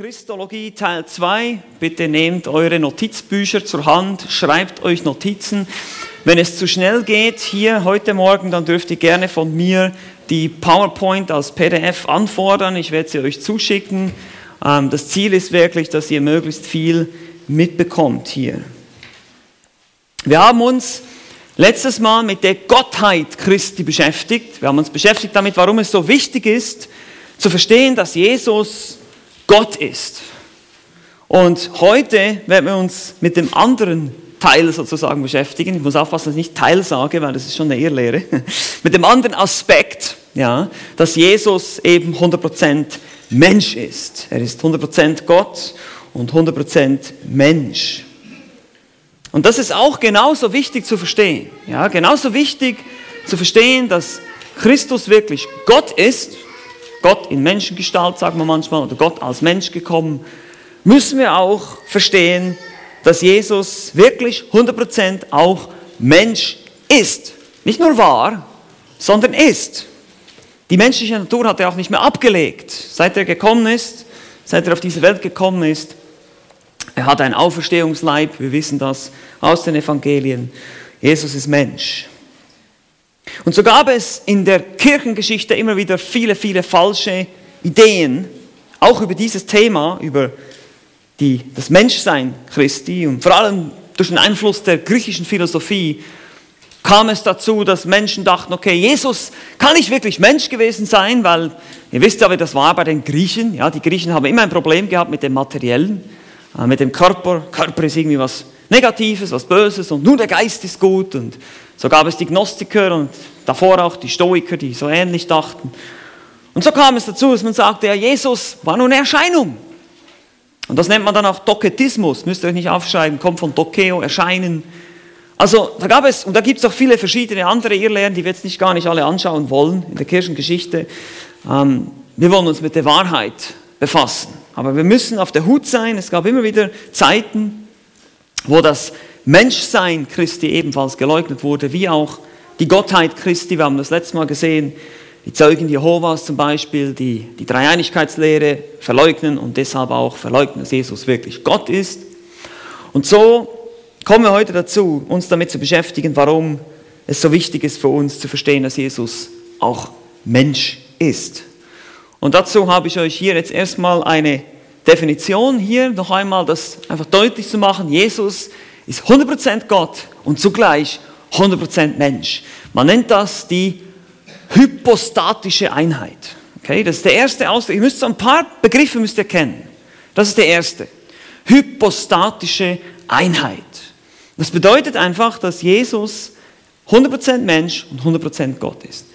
Christologie Teil 2. Bitte nehmt eure Notizbücher zur Hand, schreibt euch Notizen. Wenn es zu schnell geht hier heute Morgen, dann dürft ihr gerne von mir die PowerPoint als PDF anfordern. Ich werde sie euch zuschicken. Ähm, das Ziel ist wirklich, dass ihr möglichst viel mitbekommt hier. Wir haben uns letztes Mal mit der Gottheit Christi beschäftigt. Wir haben uns beschäftigt damit, warum es so wichtig ist, zu verstehen, dass Jesus Gott ist. Und heute werden wir uns mit dem anderen Teil sozusagen beschäftigen. Ich muss aufpassen, dass ich nicht Teil sage, weil das ist schon eine Irrlehre. mit dem anderen Aspekt, ja, dass Jesus eben 100% Mensch ist. Er ist 100% Gott und 100% Mensch. Und das ist auch genauso wichtig zu verstehen. Ja, genauso wichtig zu verstehen, dass Christus wirklich Gott ist Gott in Menschengestalt, sagen wir manchmal, oder Gott als Mensch gekommen, müssen wir auch verstehen, dass Jesus wirklich 100% auch Mensch ist. Nicht nur war, sondern ist. Die menschliche Natur hat er auch nicht mehr abgelegt. Seit er gekommen ist, seit er auf diese Welt gekommen ist, er hat einen Auferstehungsleib, wir wissen das aus den Evangelien. Jesus ist Mensch. Und so gab es in der Kirchengeschichte immer wieder viele, viele falsche Ideen, auch über dieses Thema, über die, das Menschsein Christi und vor allem durch den Einfluss der griechischen Philosophie kam es dazu, dass Menschen dachten, okay, Jesus kann nicht wirklich Mensch gewesen sein, weil ihr wisst ja, wie das war bei den Griechen. Ja, die Griechen haben immer ein Problem gehabt mit dem Materiellen, äh, mit dem Körper. Körper ist irgendwie was Negatives, was Böses und nur der Geist ist gut und so gab es die Gnostiker und davor auch die Stoiker, die so ähnlich dachten. Und so kam es dazu, dass man sagte, ja, Jesus war nur eine Erscheinung. Und das nennt man dann auch Doketismus, müsst ihr euch nicht aufschreiben, kommt von Dokeo, erscheinen. Also da gab es, und da gibt es auch viele verschiedene andere Irrlehren, die wir jetzt nicht gar nicht alle anschauen wollen in der Kirchengeschichte. Ähm, wir wollen uns mit der Wahrheit befassen. Aber wir müssen auf der Hut sein. Es gab immer wieder Zeiten, wo das Menschsein Christi ebenfalls geleugnet wurde, wie auch die Gottheit Christi. Wir haben das letzte Mal gesehen, die Zeugen Jehovas zum Beispiel, die die Dreieinigkeitslehre verleugnen und deshalb auch verleugnen, dass Jesus wirklich Gott ist. Und so kommen wir heute dazu, uns damit zu beschäftigen, warum es so wichtig ist für uns zu verstehen, dass Jesus auch Mensch ist. Und dazu habe ich euch hier jetzt erstmal eine Definition hier noch einmal, das einfach deutlich zu machen. Jesus ist 100% Gott und zugleich 100% Mensch. Man nennt das die hypostatische Einheit. Okay, das ist der erste Ausdruck. Ihr müsst so ein paar Begriffe müsst ihr kennen. Das ist der erste. Hypostatische Einheit. Das bedeutet einfach, dass Jesus 100% Mensch und 100% Gott ist.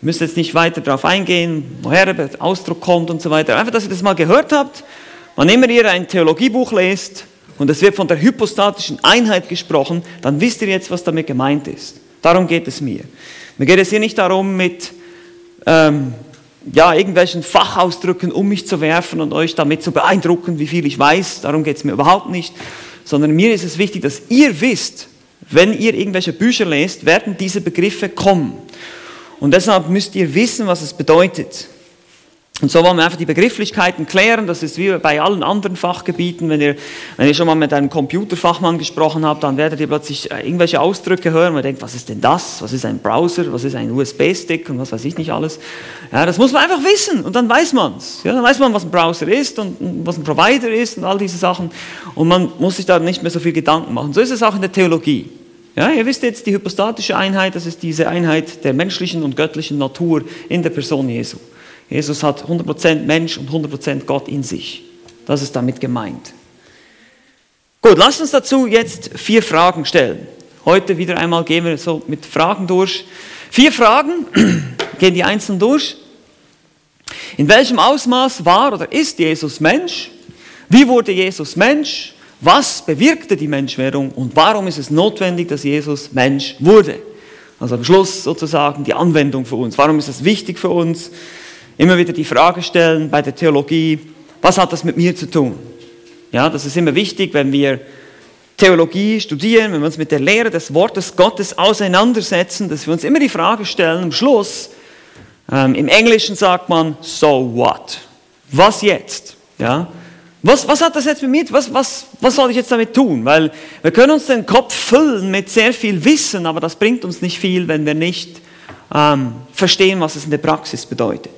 Ihr müsst jetzt nicht weiter darauf eingehen, woher der Ausdruck kommt und so weiter. Einfach, dass ihr das mal gehört habt. Wann immer ihr ein Theologiebuch lest, und es wird von der hypostatischen Einheit gesprochen, dann wisst ihr jetzt, was damit gemeint ist. Darum geht es mir. Mir geht es hier nicht darum, mit ähm, ja, irgendwelchen Fachausdrücken um mich zu werfen und euch damit zu beeindrucken, wie viel ich weiß. Darum geht es mir überhaupt nicht. Sondern mir ist es wichtig, dass ihr wisst, wenn ihr irgendwelche Bücher lest, werden diese Begriffe kommen. Und deshalb müsst ihr wissen, was es bedeutet. Und so wollen wir einfach die Begrifflichkeiten klären. Das ist wie bei allen anderen Fachgebieten. Wenn ihr, wenn ihr schon mal mit einem Computerfachmann gesprochen habt, dann werdet ihr plötzlich äh, irgendwelche Ausdrücke hören. Man denkt, was ist denn das? Was ist ein Browser? Was ist ein USB-Stick? Und was weiß ich nicht alles. Ja, das muss man einfach wissen. Und dann weiß man's. Ja, dann weiß man, was ein Browser ist und was ein Provider ist und all diese Sachen. Und man muss sich da nicht mehr so viel Gedanken machen. So ist es auch in der Theologie. Ja, ihr wisst jetzt, die hypostatische Einheit, das ist diese Einheit der menschlichen und göttlichen Natur in der Person Jesu. Jesus hat 100% Mensch und 100% Gott in sich. Das ist damit gemeint. Gut, lasst uns dazu jetzt vier Fragen stellen. Heute wieder einmal gehen wir so mit Fragen durch. Vier Fragen, gehen die einzeln durch. In welchem Ausmaß war oder ist Jesus Mensch? Wie wurde Jesus Mensch? Was bewirkte die Menschwerdung und warum ist es notwendig, dass Jesus Mensch wurde? Also am Schluss sozusagen die Anwendung für uns. Warum ist es wichtig für uns? Immer wieder die Frage stellen bei der Theologie, was hat das mit mir zu tun? Ja, das ist immer wichtig, wenn wir Theologie studieren, wenn wir uns mit der Lehre des Wortes Gottes auseinandersetzen, dass wir uns immer die Frage stellen, am Schluss, ähm, im Englischen sagt man, so what? Was jetzt? Ja? Was, was hat das jetzt mit mir? Was, was, was soll ich jetzt damit tun? Weil wir können uns den Kopf füllen mit sehr viel Wissen, aber das bringt uns nicht viel, wenn wir nicht ähm, verstehen, was es in der Praxis bedeutet.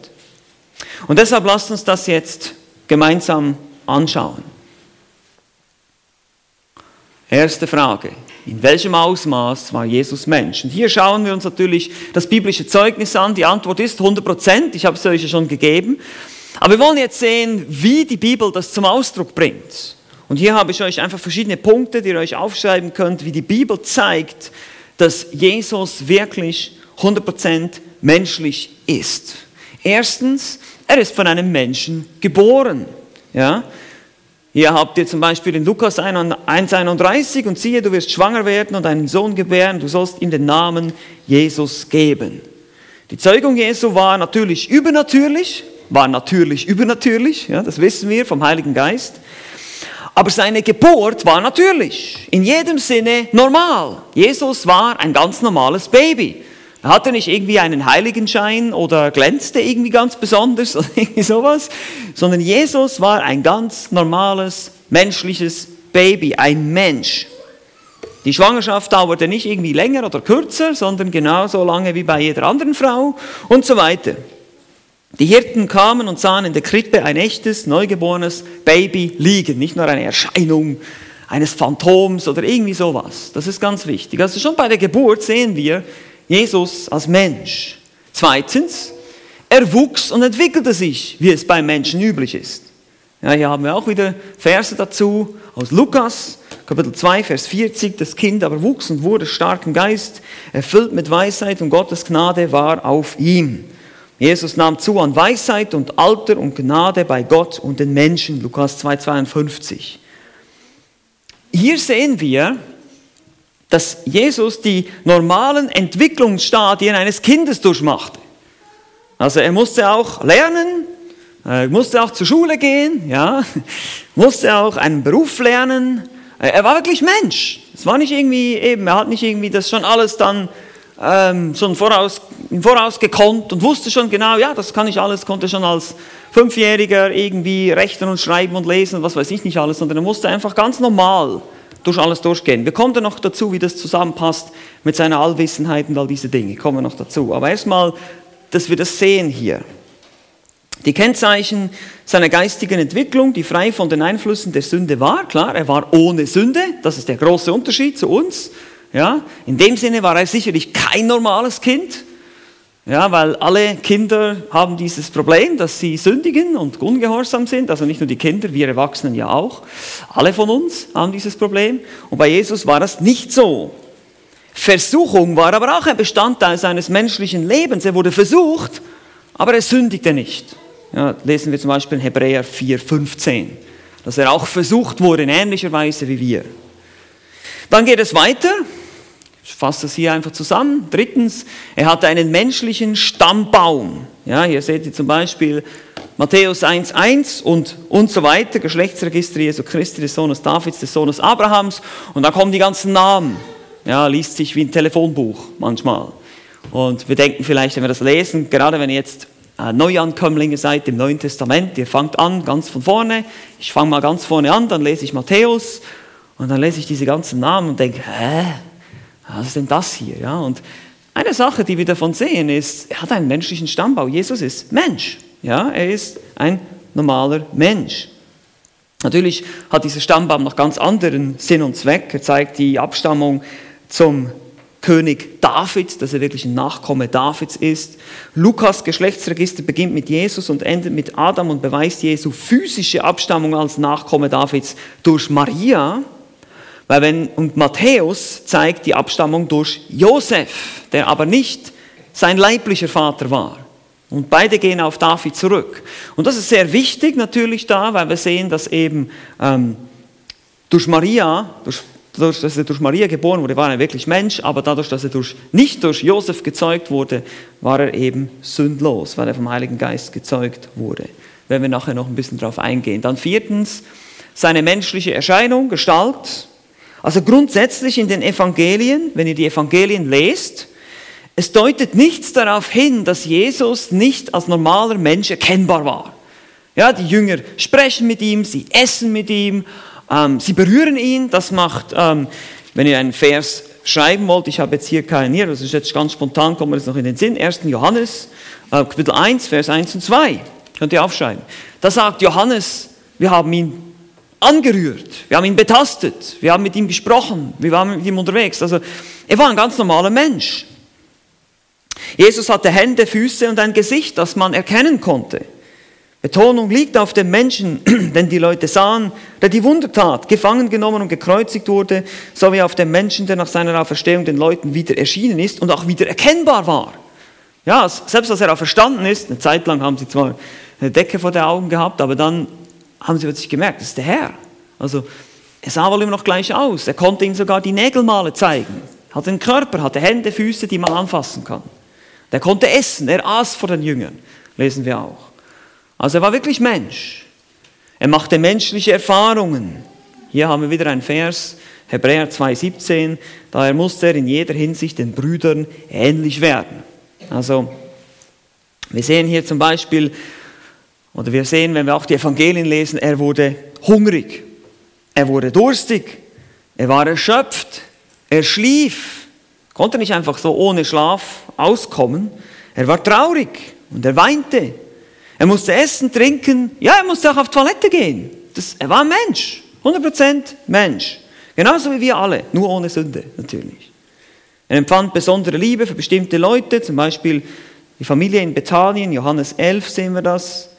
Und deshalb lasst uns das jetzt gemeinsam anschauen. Erste Frage. In welchem Ausmaß war Jesus Mensch? Und hier schauen wir uns natürlich das biblische Zeugnis an. Die Antwort ist 100 Prozent. Ich habe es euch schon gegeben. Aber wir wollen jetzt sehen, wie die Bibel das zum Ausdruck bringt. Und hier habe ich euch einfach verschiedene Punkte, die ihr euch aufschreiben könnt, wie die Bibel zeigt, dass Jesus wirklich 100% menschlich ist. Erstens, er ist von einem Menschen geboren. Ja? Hier habt ihr zum Beispiel in Lukas 1,31 und siehe, du wirst schwanger werden und einen Sohn gebären, du sollst ihm den Namen Jesus geben. Die Zeugung Jesu war natürlich übernatürlich, war natürlich übernatürlich, ja, das wissen wir vom Heiligen Geist. Aber seine Geburt war natürlich, in jedem Sinne normal. Jesus war ein ganz normales Baby. Er hatte nicht irgendwie einen Heiligenschein oder glänzte irgendwie ganz besonders oder irgendwie sowas, sondern Jesus war ein ganz normales menschliches Baby, ein Mensch. Die Schwangerschaft dauerte nicht irgendwie länger oder kürzer, sondern genauso lange wie bei jeder anderen Frau und so weiter. Die Hirten kamen und sahen in der Krippe ein echtes, neugeborenes Baby liegen, nicht nur eine Erscheinung eines Phantoms oder irgendwie sowas. Das ist ganz wichtig. Also schon bei der Geburt sehen wir Jesus als Mensch. Zweitens, er wuchs und entwickelte sich, wie es bei Menschen üblich ist. Ja, hier haben wir auch wieder Verse dazu aus Lukas, Kapitel 2, Vers 40. Das Kind aber wuchs und wurde stark im Geist, erfüllt mit Weisheit und Gottes Gnade war auf ihm. Jesus nahm zu an Weisheit und Alter und Gnade bei Gott und den Menschen. Lukas 2,52. Hier sehen wir, dass Jesus die normalen Entwicklungsstadien eines Kindes durchmachte. Also er musste auch lernen, er musste auch zur Schule gehen, ja, musste auch einen Beruf lernen. Er war wirklich Mensch. Es war nicht irgendwie eben, er hat nicht irgendwie das schon alles dann ähm, schon voraus, im Voraus gekonnt und wusste schon genau, ja, das kann ich alles, konnte schon als Fünfjähriger irgendwie rechnen und schreiben und lesen, was weiß ich nicht alles, sondern er musste einfach ganz normal durch alles durchgehen. Wir kommen dann noch dazu, wie das zusammenpasst mit seiner Allwissenheit und all diese Dinge, kommen wir noch dazu. Aber erstmal, dass wir das sehen hier. Die Kennzeichen seiner geistigen Entwicklung, die frei von den Einflüssen der Sünde war, klar, er war ohne Sünde, das ist der große Unterschied zu uns. Ja, in dem Sinne war er sicherlich kein normales Kind, ja, weil alle Kinder haben dieses Problem, dass sie sündigen und ungehorsam sind. Also nicht nur die Kinder, wir Erwachsenen ja auch. Alle von uns haben dieses Problem. Und bei Jesus war das nicht so. Versuchung war aber auch ein Bestandteil seines menschlichen Lebens. Er wurde versucht, aber er sündigte nicht. Ja, lesen wir zum Beispiel in Hebräer 4,15, dass er auch versucht wurde in ähnlicher Weise wie wir. Dann geht es weiter. Ich fasse das hier einfach zusammen. Drittens, er hatte einen menschlichen Stammbaum. Ja, hier seht ihr zum Beispiel Matthäus 1,1 und, und so weiter, Geschlechtsregister Jesu Christi, des Sohnes Davids, des Sohnes Abrahams. Und da kommen die ganzen Namen. Ja, liest sich wie ein Telefonbuch manchmal. Und wir denken vielleicht, wenn wir das lesen, gerade wenn ihr jetzt äh, Neuankömmlinge seid im Neuen Testament, ihr fangt an ganz von vorne. Ich fange mal ganz vorne an, dann lese ich Matthäus und dann lese ich diese ganzen Namen und denke, hä? Was ist denn das hier? Ja, und eine Sache, die wir davon sehen, ist, er hat einen menschlichen Stammbau. Jesus ist Mensch. Ja, er ist ein normaler Mensch. Natürlich hat dieser Stammbaum noch ganz anderen Sinn und Zweck. Er zeigt die Abstammung zum König David, dass er wirklich ein Nachkomme Davids ist. Lukas Geschlechtsregister beginnt mit Jesus und endet mit Adam und beweist Jesu physische Abstammung als Nachkomme Davids durch Maria. Weil wenn, und Matthäus zeigt die Abstammung durch Josef, der aber nicht sein leiblicher Vater war. Und beide gehen auf David zurück. Und das ist sehr wichtig natürlich da, weil wir sehen, dass eben ähm, durch Maria, durch, dadurch, dass er durch Maria geboren wurde, war er wirklich Mensch, aber dadurch, dass er durch, nicht durch Josef gezeugt wurde, war er eben sündlos, weil er vom Heiligen Geist gezeugt wurde. Werden wir nachher noch ein bisschen darauf eingehen. Dann viertens, seine menschliche Erscheinung, Gestalt, also grundsätzlich in den Evangelien, wenn ihr die Evangelien lest, es deutet nichts darauf hin, dass Jesus nicht als normaler Mensch erkennbar war. Ja, die Jünger sprechen mit ihm, sie essen mit ihm, ähm, sie berühren ihn. Das macht, ähm, wenn ihr einen Vers schreiben wollt, ich habe jetzt hier keinen hier, das ist jetzt ganz spontan, kommt mir das noch in den Sinn, 1. Johannes, äh, Kapitel 1, Vers 1 und 2, könnt ihr aufschreiben. Da sagt Johannes, wir haben ihn angerührt, wir haben ihn betastet, wir haben mit ihm gesprochen, wir waren mit ihm unterwegs. Also er war ein ganz normaler Mensch. Jesus hatte Hände, Füße und ein Gesicht, das man erkennen konnte. Betonung liegt auf dem Menschen, denn die Leute sahen, der die Wundertat gefangen genommen und gekreuzigt wurde, sowie auf dem Menschen, der nach seiner Auferstehung den Leuten wieder erschienen ist und auch wieder erkennbar war. Ja, selbst als er auferstanden ist, eine Zeit lang haben sie zwar eine Decke vor den Augen gehabt, aber dann haben sie plötzlich gemerkt, das ist der Herr. Also er sah wohl immer noch gleich aus. Er konnte ihnen sogar die Nägelmale zeigen. Hatte einen Körper, hatte Hände, Füße, die man anfassen kann. Der konnte essen, er aß vor den Jüngern, lesen wir auch. Also er war wirklich Mensch. Er machte menschliche Erfahrungen. Hier haben wir wieder einen Vers, Hebräer 2,17. Daher musste er in jeder Hinsicht den Brüdern ähnlich werden. Also, wir sehen hier zum Beispiel, oder wir sehen, wenn wir auch die Evangelien lesen, er wurde hungrig, er wurde durstig, er war erschöpft, er schlief, konnte nicht einfach so ohne Schlaf auskommen. Er war traurig und er weinte. Er musste essen, trinken. Ja, er musste auch auf Toilette gehen. Das, er war Mensch. 100% Mensch. Genauso wie wir alle. Nur ohne Sünde, natürlich. Er empfand besondere Liebe für bestimmte Leute, zum Beispiel die Familie in Bethanien, Johannes 11 sehen wir das.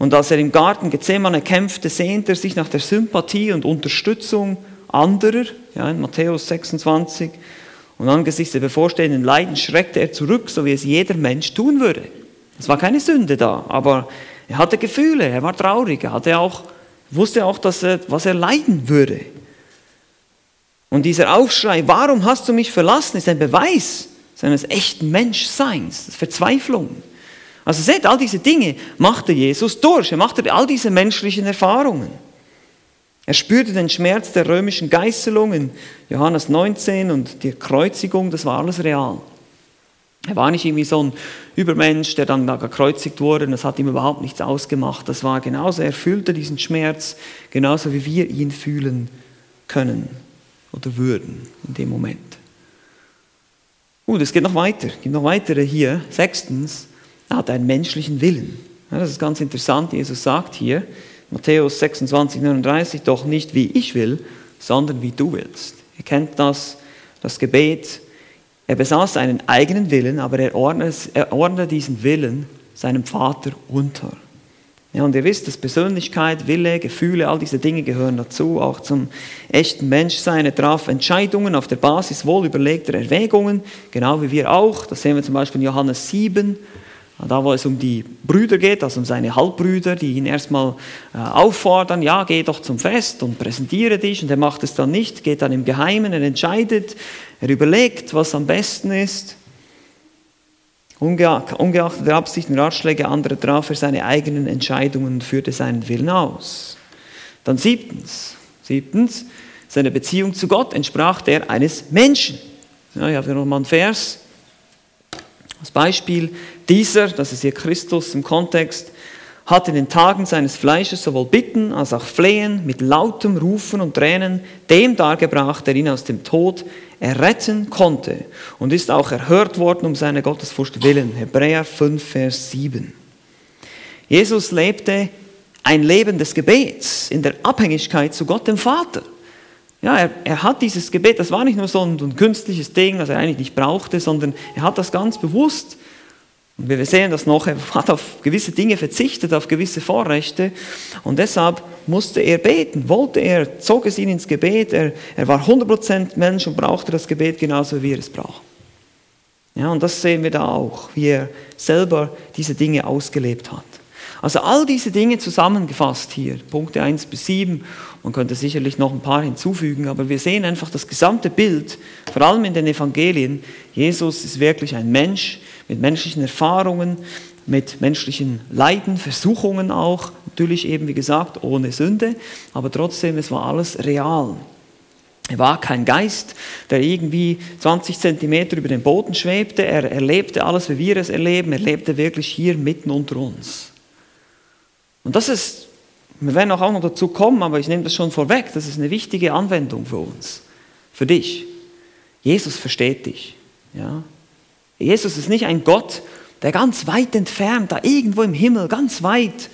Und als er im Garten Gethsemane kämpfte, sehnte er sich nach der Sympathie und Unterstützung anderer, ja, in Matthäus 26. Und angesichts der bevorstehenden Leiden schreckte er zurück, so wie es jeder Mensch tun würde. Es war keine Sünde da, aber er hatte Gefühle, er war traurig, er hatte auch, wusste auch, dass er, was er leiden würde. Und dieser Aufschrei, warum hast du mich verlassen, ist ein Beweis seines echten Menschseins, Verzweiflung. Also seht, all diese Dinge machte Jesus durch, er machte all diese menschlichen Erfahrungen. Er spürte den Schmerz der römischen Geißelung in Johannes 19 und die Kreuzigung, das war alles real. Er war nicht irgendwie so ein Übermensch, der dann da gekreuzigt wurde das hat ihm überhaupt nichts ausgemacht. Das war genauso, er fühlte diesen Schmerz genauso wie wir ihn fühlen können oder würden in dem Moment. Gut, es geht noch weiter, es gibt noch weitere hier. Sechstens, er hat einen menschlichen Willen. Ja, das ist ganz interessant, Jesus sagt hier, Matthäus 26, 39, doch nicht wie ich will, sondern wie du willst. Ihr kennt das, das Gebet, er besaß einen eigenen Willen, aber er ordnete, diesen Willen seinem Vater unter. Ja, und ihr wisst, dass Persönlichkeit, Wille, Gefühle, all diese Dinge gehören dazu, auch zum echten Menschsein. Er traf Entscheidungen auf der Basis wohl überlegter Erwägungen, genau wie wir auch. Das sehen wir zum Beispiel in Johannes 7, da wo es um die Brüder geht, also um seine Halbbrüder, die ihn erstmal äh, auffordern, ja, geh doch zum Fest und präsentiere dich. Und er macht es dann nicht, geht dann im Geheimen, er entscheidet, er überlegt, was am besten ist. Ungeachtet der Absichten und Ratschläge anderer traf er seine eigenen Entscheidungen und führte seinen Willen aus. Dann siebtens, siebtens, seine Beziehung zu Gott entsprach der eines Menschen. Ja, ich habe hier nochmal einen Vers. Als Beispiel, dieser, das ist hier Christus im Kontext, hat in den Tagen seines Fleisches sowohl Bitten als auch Flehen mit lautem Rufen und Tränen dem dargebracht, der ihn aus dem Tod erretten konnte und ist auch erhört worden um seine Gottesfurcht willen. Hebräer 5, Vers 7. Jesus lebte ein Leben des Gebets in der Abhängigkeit zu Gott dem Vater. Ja, er, er hat dieses Gebet, das war nicht nur so ein, ein künstliches Ding, das er eigentlich nicht brauchte, sondern er hat das ganz bewusst und wir sehen das noch, er hat auf gewisse Dinge verzichtet, auf gewisse Vorrechte. Und deshalb musste er beten, wollte er, zog es ihn ins Gebet. Er, er war 100% Mensch und brauchte das Gebet genauso, wie er es braucht. Ja, und das sehen wir da auch, wie er selber diese Dinge ausgelebt hat. Also all diese Dinge zusammengefasst hier, Punkte 1 bis 7, man könnte sicherlich noch ein paar hinzufügen, aber wir sehen einfach das gesamte Bild, vor allem in den Evangelien. Jesus ist wirklich ein Mensch, mit menschlichen Erfahrungen, mit menschlichen Leiden, Versuchungen auch, natürlich eben wie gesagt ohne Sünde, aber trotzdem, es war alles real. Er war kein Geist, der irgendwie 20 Zentimeter über dem Boden schwebte. Er erlebte alles, wie wir es erleben. Er lebte wirklich hier mitten unter uns. Und das ist, wir werden auch noch dazu kommen, aber ich nehme das schon vorweg, das ist eine wichtige Anwendung für uns, für dich. Jesus versteht dich. Ja? Jesus ist nicht ein Gott, der ganz weit entfernt, da irgendwo im Himmel, ganz weit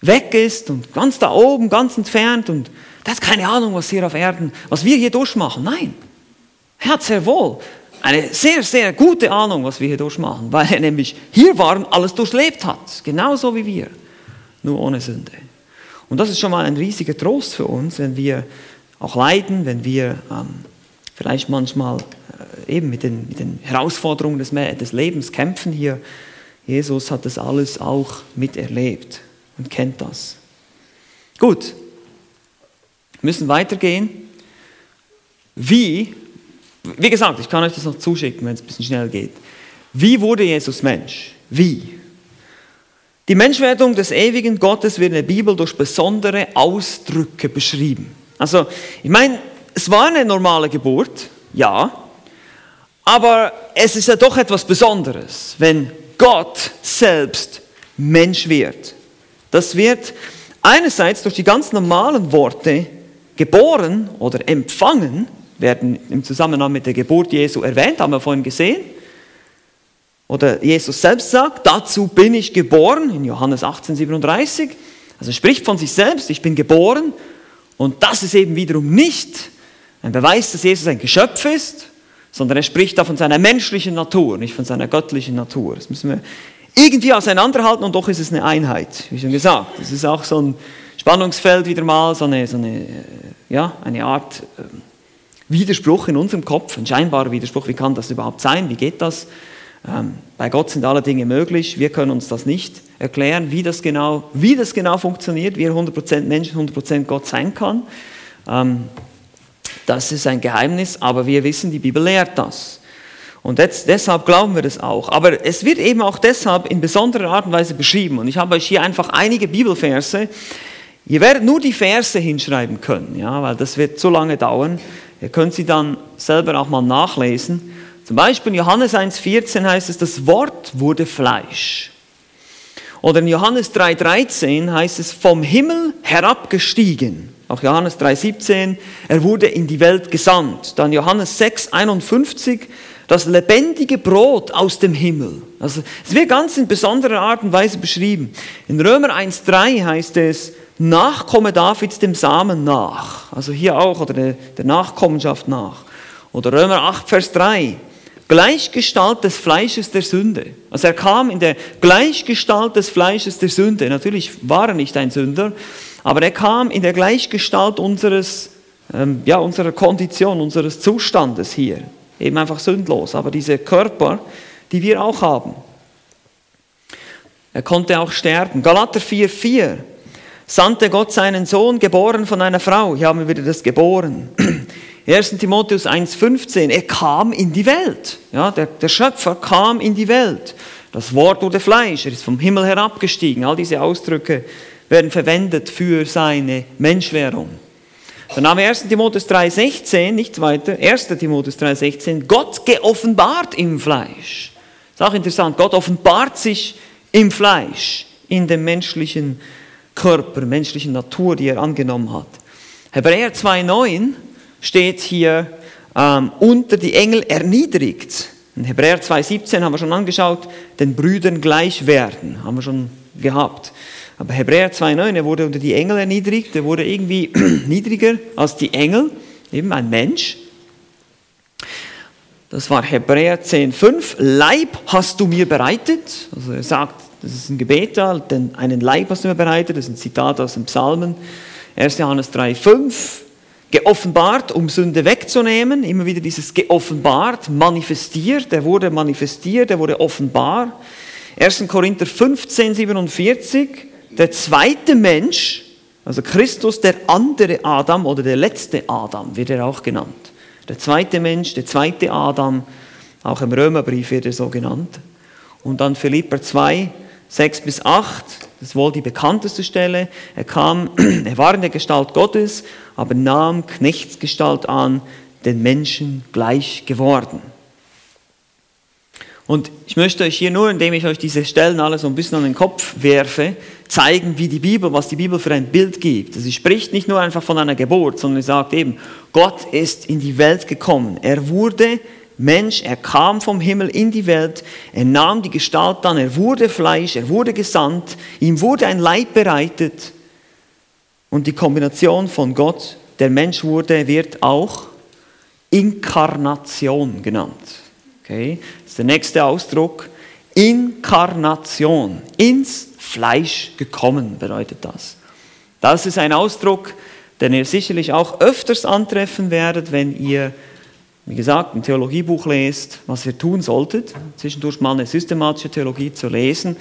weg ist und ganz da oben, ganz entfernt und der hat keine Ahnung, was hier auf Erden, was wir hier durchmachen. Nein, er hat sehr wohl eine sehr, sehr gute Ahnung, was wir hier durchmachen, weil er nämlich hier war und alles durchlebt hat, genauso wie wir, nur ohne Sünde. Und das ist schon mal ein riesiger Trost für uns, wenn wir auch leiden, wenn wir ähm, vielleicht manchmal eben mit den, mit den Herausforderungen des, des Lebens kämpfen hier. Jesus hat das alles auch miterlebt und kennt das. Gut, wir müssen weitergehen. Wie, wie gesagt, ich kann euch das noch zuschicken, wenn es ein bisschen schnell geht. Wie wurde Jesus Mensch? Wie? Die Menschwerdung des ewigen Gottes wird in der Bibel durch besondere Ausdrücke beschrieben. Also, ich meine, es war eine normale Geburt, ja, aber es ist ja doch etwas Besonderes, wenn Gott selbst Mensch wird. Das wird einerseits durch die ganz normalen Worte geboren oder empfangen, werden im Zusammenhang mit der Geburt Jesu erwähnt, haben wir vorhin gesehen. Oder Jesus selbst sagt, dazu bin ich geboren, in Johannes 18, 37. Also spricht von sich selbst, ich bin geboren. Und das ist eben wiederum nicht ein Beweis, dass Jesus ein Geschöpf ist, sondern er spricht da von seiner menschlichen Natur, nicht von seiner göttlichen Natur. Das müssen wir irgendwie auseinanderhalten und doch ist es eine Einheit, wie schon gesagt. Es ist auch so ein Spannungsfeld wieder mal, so eine, so eine, äh, ja, eine Art äh, Widerspruch in unserem Kopf, ein scheinbarer Widerspruch. Wie kann das überhaupt sein? Wie geht das? Ähm, bei Gott sind alle Dinge möglich. Wir können uns das nicht erklären, wie das genau, wie das genau funktioniert, wie er 100% Mensch, 100% Gott sein kann. Das ist ein Geheimnis, aber wir wissen, die Bibel lehrt das. Und jetzt, deshalb glauben wir das auch. Aber es wird eben auch deshalb in besonderer Art und Weise beschrieben. Und ich habe euch hier einfach einige Bibelverse. Ihr werdet nur die Verse hinschreiben können, ja, weil das wird zu lange dauern. Ihr könnt sie dann selber auch mal nachlesen. Zum Beispiel in Johannes 1,14 heißt es, das Wort wurde Fleisch. Oder in Johannes 3,13 heißt es, vom Himmel herabgestiegen. Auch Johannes 3,17, er wurde in die Welt gesandt. Dann Johannes 6,51, das lebendige Brot aus dem Himmel. Also es wird ganz in besonderer Art und Weise beschrieben. In Römer 1,3 heißt es, Nachkomme Davids dem Samen nach. Also hier auch, oder der, der Nachkommenschaft nach. Oder Römer 8, Vers 3, Gleichgestalt des Fleisches der Sünde. Also er kam in der Gleichgestalt des Fleisches der Sünde. Natürlich war er nicht ein Sünder, aber er kam in der Gleichgestalt unseres, ähm, ja, unserer Kondition, unseres Zustandes hier. Eben einfach sündlos. Aber diese Körper, die wir auch haben. Er konnte auch sterben. Galater 4,4 sandte Gott seinen Sohn, geboren von einer Frau. Hier haben wir wieder das Geboren. 1. Timotheus 1,15, er kam in die Welt. Ja, der, der Schöpfer kam in die Welt. Das Wort wurde Fleisch, er ist vom Himmel herabgestiegen. All diese Ausdrücke werden verwendet für seine Menschwerdung. Dann haben wir 1. Timotheus 3,16, nichts weiter, 1. Timotheus 3,16, Gott geoffenbart im Fleisch. Ist auch interessant, Gott offenbart sich im Fleisch, in dem menschlichen Körper, menschlichen Natur, die er angenommen hat. Hebräer 2,9 steht hier, ähm, unter die Engel erniedrigt. In Hebräer 2,17 haben wir schon angeschaut, den Brüdern gleich werden, haben wir schon gehabt. Aber Hebräer 2,9, er wurde unter die Engel erniedrigt, er wurde irgendwie niedriger als die Engel, eben ein Mensch. Das war Hebräer 10,5. Leib hast du mir bereitet. Also er sagt, das ist ein Gebet da, denn einen Leib hast du mir bereitet. Das ist ein Zitat aus den Psalmen. 1. Johannes 3,5. Geoffenbart, um Sünde wegzunehmen. Immer wieder dieses geoffenbart, manifestiert. Er wurde manifestiert, er wurde offenbar. 1. Korinther 15, 47 der zweite Mensch, also Christus, der andere Adam oder der letzte Adam, wird er auch genannt. Der zweite Mensch, der zweite Adam, auch im Römerbrief wird er so genannt. Und dann Philipper 2, 6 bis 8, das ist wohl die bekannteste Stelle. Er kam, er war in der Gestalt Gottes, aber nahm Knechtsgestalt an, den Menschen gleich geworden. Und ich möchte euch hier nur, indem ich euch diese Stellen alle so ein bisschen an den Kopf werfe, zeigen, wie die Bibel, was die Bibel für ein Bild gibt. Sie spricht nicht nur einfach von einer Geburt, sondern sie sagt eben, Gott ist in die Welt gekommen. Er wurde Mensch, er kam vom Himmel in die Welt, er nahm die Gestalt an, er wurde Fleisch, er wurde gesandt, ihm wurde ein Leib bereitet. Und die Kombination von Gott, der Mensch wurde, wird auch Inkarnation genannt. Okay? Das ist der nächste Ausdruck. Inkarnation. Ins Fleisch gekommen bedeutet das. Das ist ein Ausdruck, den ihr sicherlich auch öfters antreffen werdet, wenn ihr wie gesagt, ein Theologiebuch lest, was ihr tun solltet, zwischendurch mal eine systematische Theologie zu lesen,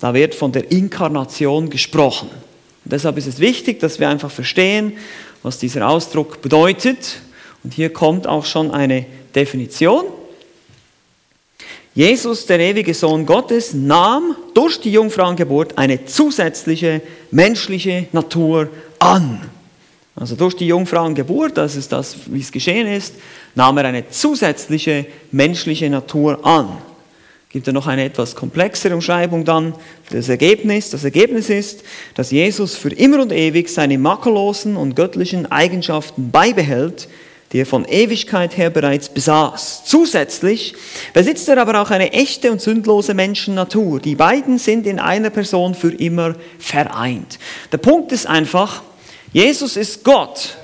da wird von der Inkarnation gesprochen. Und deshalb ist es wichtig, dass wir einfach verstehen, was dieser Ausdruck bedeutet. Und hier kommt auch schon eine Definition. Jesus, der ewige Sohn Gottes, nahm durch die Jungfrauengeburt eine zusätzliche menschliche Natur an. Also durch die Jungfrauengeburt, das ist das, wie es geschehen ist, nahm er eine zusätzliche menschliche Natur an. Gibt er noch eine etwas komplexere Umschreibung dann? Das Ergebnis, das Ergebnis ist, dass Jesus für immer und ewig seine makellosen und göttlichen Eigenschaften beibehält, die er von Ewigkeit her bereits besaß. Zusätzlich besitzt er aber auch eine echte und sündlose Menschennatur. Die beiden sind in einer Person für immer vereint. Der Punkt ist einfach, Jesus ist Gott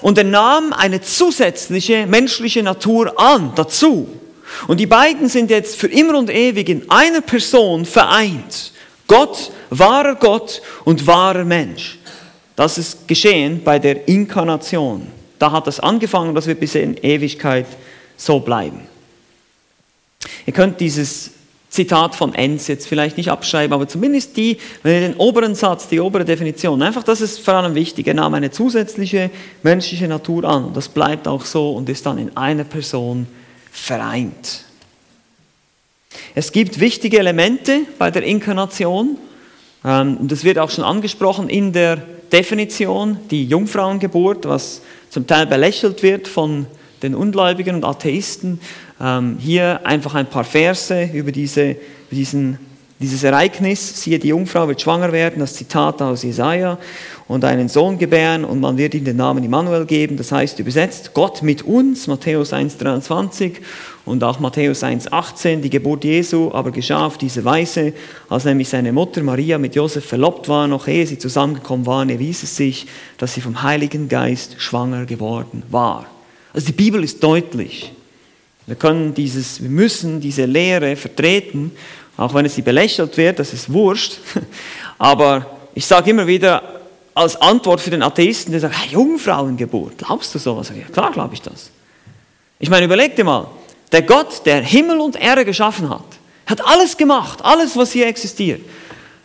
und er nahm eine zusätzliche menschliche Natur an dazu. Und die beiden sind jetzt für immer und ewig in einer Person vereint. Gott, wahrer Gott und wahrer Mensch. Das ist geschehen bei der Inkarnation. Da hat es angefangen, das wird bis in Ewigkeit so bleiben. Ihr könnt dieses Zitat von Enz jetzt vielleicht nicht abschreiben, aber zumindest die, wenn ihr den oberen Satz, die obere Definition, einfach das ist vor allem wichtig, er nahm eine zusätzliche menschliche Natur an das bleibt auch so und ist dann in einer Person vereint. Es gibt wichtige Elemente bei der Inkarnation ähm, das wird auch schon angesprochen in der Definition, die Jungfrauengeburt, was zum Teil belächelt wird von den Ungläubigen und Atheisten. Ähm, hier einfach ein paar Verse über, diese, diesen, dieses Ereignis. Siehe, die Jungfrau wird schwanger werden, das Zitat aus Jesaja, und einen Sohn gebären und man wird ihm den Namen Immanuel geben. Das heißt übersetzt Gott mit uns, Matthäus 1,23 und auch Matthäus 1,18. Die Geburt Jesu aber geschah auf diese Weise, als nämlich seine Mutter Maria mit Josef verlobt war, noch ehe sie zusammengekommen waren, erwies es sich, dass sie vom Heiligen Geist schwanger geworden war. Also die Bibel ist deutlich. Wir können dieses, wir müssen diese Lehre vertreten, auch wenn es sie belächelt wird, das ist wurscht. Aber ich sage immer wieder als Antwort für den Atheisten, der sagt, hey, Jungfrauengeburt, glaubst du sowas? Ja, klar glaube ich das. Ich meine, überleg dir mal, der Gott, der Himmel und Erde geschaffen hat, hat alles gemacht, alles, was hier existiert.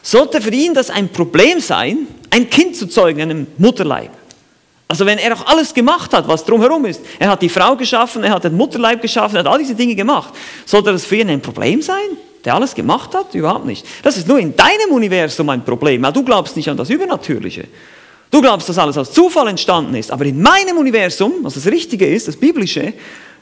Sollte für ihn das ein Problem sein, ein Kind zu zeugen in einem Mutterleib? Also wenn er auch alles gemacht hat, was drumherum ist, er hat die Frau geschaffen, er hat den Mutterleib geschaffen, er hat all diese Dinge gemacht, sollte das für ihn ein Problem sein, der alles gemacht hat? Überhaupt nicht. Das ist nur in deinem Universum ein Problem, weil du glaubst nicht an das Übernatürliche. Du glaubst, dass alles aus Zufall entstanden ist, aber in meinem Universum, was das Richtige ist, das Biblische,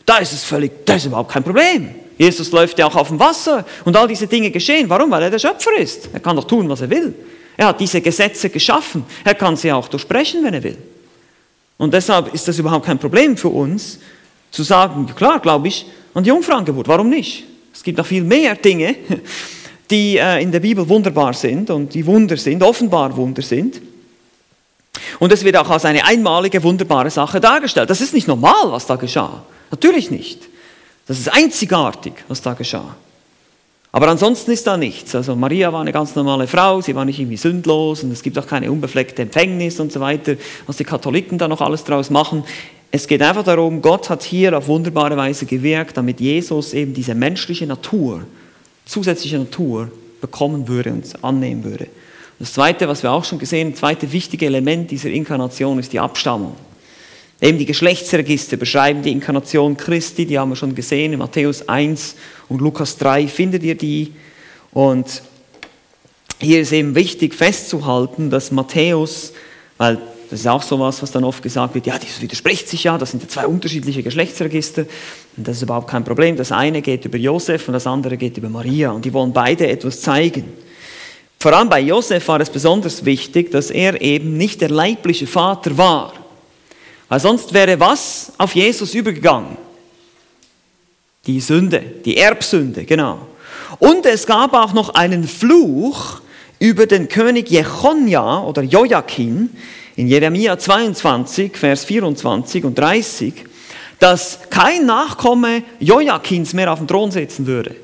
da ist es völlig, da ist überhaupt kein Problem. Jesus läuft ja auch auf dem Wasser und all diese Dinge geschehen. Warum? Weil er der Schöpfer ist. Er kann doch tun, was er will. Er hat diese Gesetze geschaffen. Er kann sie auch durchbrechen, wenn er will. Und deshalb ist das überhaupt kein Problem für uns, zu sagen, klar, glaube ich, an die Jungfrauengeburt. Warum nicht? Es gibt noch viel mehr Dinge, die äh, in der Bibel wunderbar sind und die Wunder sind, offenbar Wunder sind. Und es wird auch als eine einmalige, wunderbare Sache dargestellt. Das ist nicht normal, was da geschah. Natürlich nicht. Das ist einzigartig, was da geschah. Aber ansonsten ist da nichts. Also Maria war eine ganz normale Frau, sie war nicht irgendwie sündlos und es gibt auch keine unbefleckte Empfängnis und so weiter, was die Katholiken da noch alles draus machen. Es geht einfach darum, Gott hat hier auf wunderbare Weise gewirkt, damit Jesus eben diese menschliche Natur, zusätzliche Natur bekommen würde und annehmen würde. Das zweite, was wir auch schon gesehen das zweite wichtige Element dieser Inkarnation ist die Abstammung. Eben die Geschlechtsregister beschreiben die Inkarnation Christi, die haben wir schon gesehen in Matthäus 1 und Lukas 3 findet ihr die. Und hier ist eben wichtig festzuhalten, dass Matthäus, weil das ist auch so was, was dann oft gesagt wird, ja, das widerspricht sich ja, das sind ja zwei unterschiedliche Geschlechtsregister. Und das ist überhaupt kein Problem. Das eine geht über Josef und das andere geht über Maria. Und die wollen beide etwas zeigen. vor allem bei Josef war es besonders wichtig, dass er eben nicht der leibliche Vater war. Weil sonst wäre was auf Jesus übergegangen? Die Sünde, die Erbsünde, genau. Und es gab auch noch einen Fluch über den König Jechonja oder Joachim in Jeremia 22, Vers 24 und 30, dass kein Nachkomme Joachims mehr auf dem Thron sitzen würde.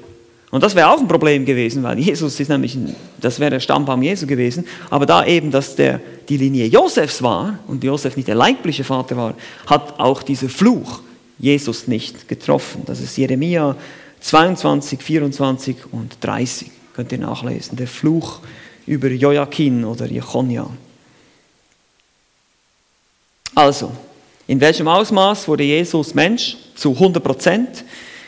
Und das wäre auch ein Problem gewesen, weil Jesus ist nämlich, ein, das wäre der Stammbaum Jesu gewesen, aber da eben, dass der die Linie Josefs war und Josef nicht der leibliche Vater war, hat auch dieser Fluch Jesus nicht getroffen. Das ist Jeremia 22, 24 und 30. Könnt ihr nachlesen. Der Fluch über Joachim oder Jechonia. Also, in welchem Ausmaß wurde Jesus Mensch? Zu 100 Prozent.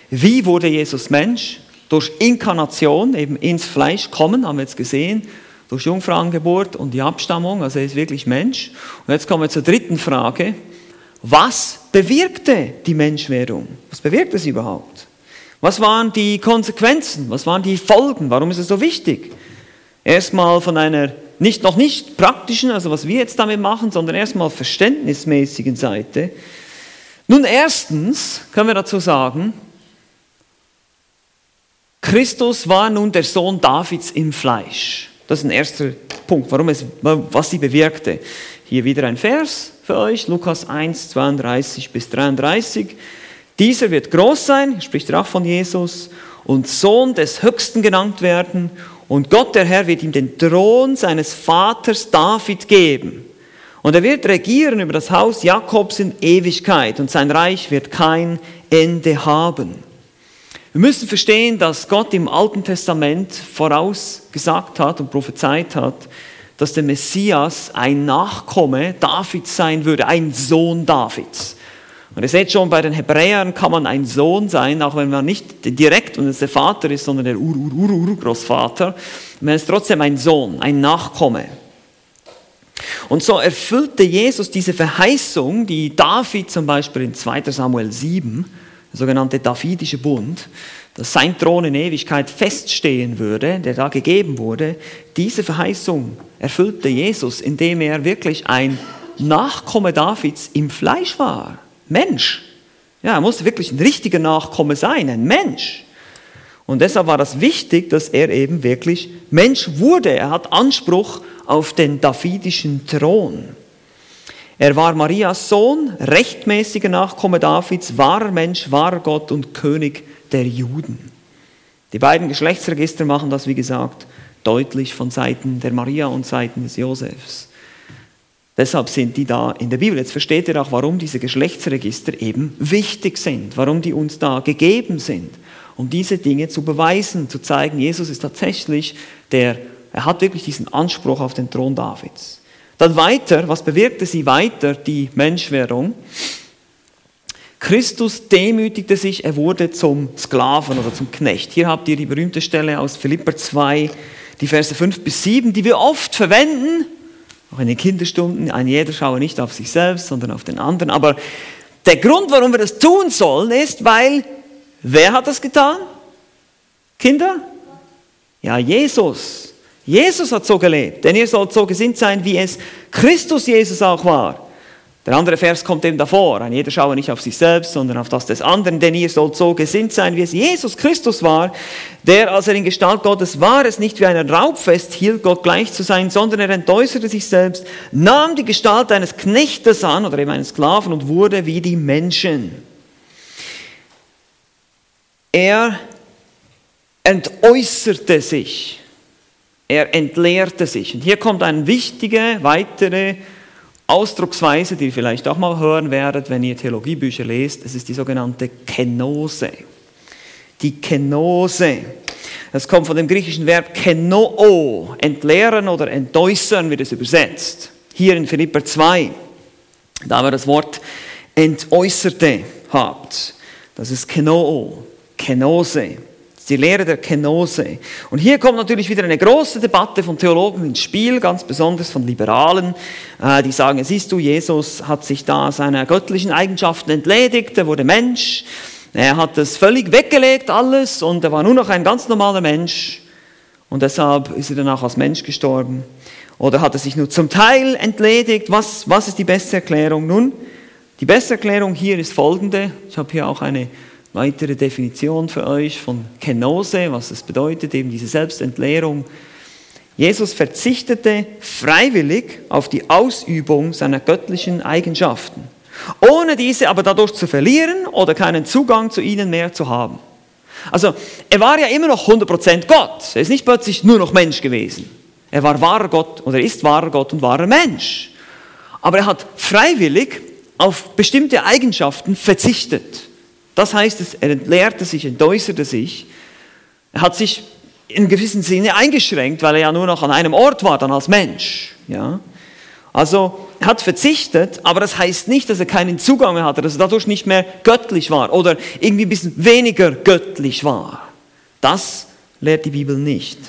Wie wurde Jesus Mensch? Durch Inkarnation, eben ins Fleisch kommen, haben wir jetzt gesehen, durch Jungfrauengeburt und die Abstammung, also er ist wirklich Mensch. Und jetzt kommen wir zur dritten Frage. Was bewirkte die Menschwerdung? Was bewirkte es überhaupt? Was waren die Konsequenzen? Was waren die Folgen? Warum ist es so wichtig? Erstmal von einer nicht, noch nicht praktischen, also was wir jetzt damit machen, sondern erstmal verständnismäßigen Seite. Nun, erstens können wir dazu sagen, Christus war nun der Sohn Davids im Fleisch. Das ist ein erster Punkt, warum es, was sie bewirkte. Hier wieder ein Vers für euch, Lukas 1, 32 bis 33. Dieser wird groß sein, spricht er auch von Jesus, und Sohn des Höchsten genannt werden, und Gott der Herr wird ihm den Thron seines Vaters David geben. Und er wird regieren über das Haus Jakobs in Ewigkeit, und sein Reich wird kein Ende haben. Wir müssen verstehen, dass Gott im Alten Testament vorausgesagt hat und prophezeit hat, dass der Messias ein Nachkomme Davids sein würde, ein Sohn Davids. Und ihr seht schon, bei den Hebräern kann man ein Sohn sein, auch wenn man nicht direkt und es der Vater ist, sondern der Ur-Ur-Ur-Urgroßvater. Man ist trotzdem ein Sohn, ein Nachkomme. Und so erfüllte Jesus diese Verheißung, die David zum Beispiel in 2 Samuel 7 der sogenannte Davidische Bund, dass sein Thron in Ewigkeit feststehen würde, der da gegeben wurde, diese Verheißung erfüllte Jesus, indem er wirklich ein Nachkomme Davids im Fleisch war. Mensch. Ja, er musste wirklich ein richtiger Nachkomme sein, ein Mensch. Und deshalb war das wichtig, dass er eben wirklich Mensch wurde. Er hat Anspruch auf den davidischen Thron. Er war Marias Sohn, rechtmäßiger Nachkomme Davids, wahrer Mensch, wahrer Gott und König der Juden. Die beiden Geschlechtsregister machen das, wie gesagt, deutlich von Seiten der Maria und Seiten des Josefs. Deshalb sind die da in der Bibel. Jetzt versteht ihr auch, warum diese Geschlechtsregister eben wichtig sind, warum die uns da gegeben sind, um diese Dinge zu beweisen, zu zeigen, Jesus ist tatsächlich der, er hat wirklich diesen Anspruch auf den Thron Davids. Dann weiter, was bewirkte sie weiter, die Menschwerdung? Christus demütigte sich, er wurde zum Sklaven oder zum Knecht. Hier habt ihr die berühmte Stelle aus Philipper 2, die Verse 5 bis 7, die wir oft verwenden, auch in den Kinderstunden. Ein jeder schaue nicht auf sich selbst, sondern auf den anderen. Aber der Grund, warum wir das tun sollen, ist, weil, wer hat das getan? Kinder? Ja, Jesus. Jesus hat so gelebt, denn ihr sollt so gesinnt sein, wie es Christus Jesus auch war. Der andere Vers kommt eben davor. Ein jeder schaue nicht auf sich selbst, sondern auf das des anderen, denn ihr sollt so gesinnt sein, wie es Jesus Christus war, der, als er in Gestalt Gottes war, es nicht wie ein Raubfest hielt, Gott gleich zu sein, sondern er entäußerte sich selbst, nahm die Gestalt eines Knechtes an oder eben eines Sklaven und wurde wie die Menschen. Er entäußerte sich. Er entleerte sich. Und hier kommt eine wichtige weitere Ausdrucksweise, die ihr vielleicht auch mal hören werdet, wenn ihr Theologiebücher lest. Es ist die sogenannte Kenose. Die Kenose. Das kommt von dem griechischen Verb kenoo, entleeren oder entäußern wird es übersetzt. Hier in Philipper 2, da wir das Wort entäußerte habt. Das ist kenoo, Kenose die Lehre der Kenose. Und hier kommt natürlich wieder eine große Debatte von Theologen ins Spiel, ganz besonders von Liberalen, äh, die sagen, siehst du, Jesus hat sich da seiner göttlichen Eigenschaften entledigt, er wurde Mensch, er hat das völlig weggelegt alles und er war nur noch ein ganz normaler Mensch. und deshalb ist er dann auch als Mensch gestorben. Oder hat er sich nur zum Teil entledigt? Was, was ist die beste Erklärung? Nun, die beste Erklärung hier ist folgende. Ich habe hier auch eine weitere Definition für euch von Kenose, was es bedeutet, eben diese Selbstentleerung. Jesus verzichtete freiwillig auf die Ausübung seiner göttlichen Eigenschaften, ohne diese aber dadurch zu verlieren oder keinen Zugang zu ihnen mehr zu haben. Also er war ja immer noch 100% Gott, er ist nicht plötzlich nur noch Mensch gewesen. Er war wahrer Gott oder ist wahrer Gott und wahrer Mensch. Aber er hat freiwillig auf bestimmte Eigenschaften verzichtet. Das heißt, er entleerte sich, entäußerte sich. Er hat sich in gewissem Sinne eingeschränkt, weil er ja nur noch an einem Ort war, dann als Mensch. Ja? Also er hat verzichtet, aber das heißt nicht, dass er keinen Zugang hatte, dass er dadurch nicht mehr göttlich war oder irgendwie ein bisschen weniger göttlich war. Das lehrt die Bibel nicht.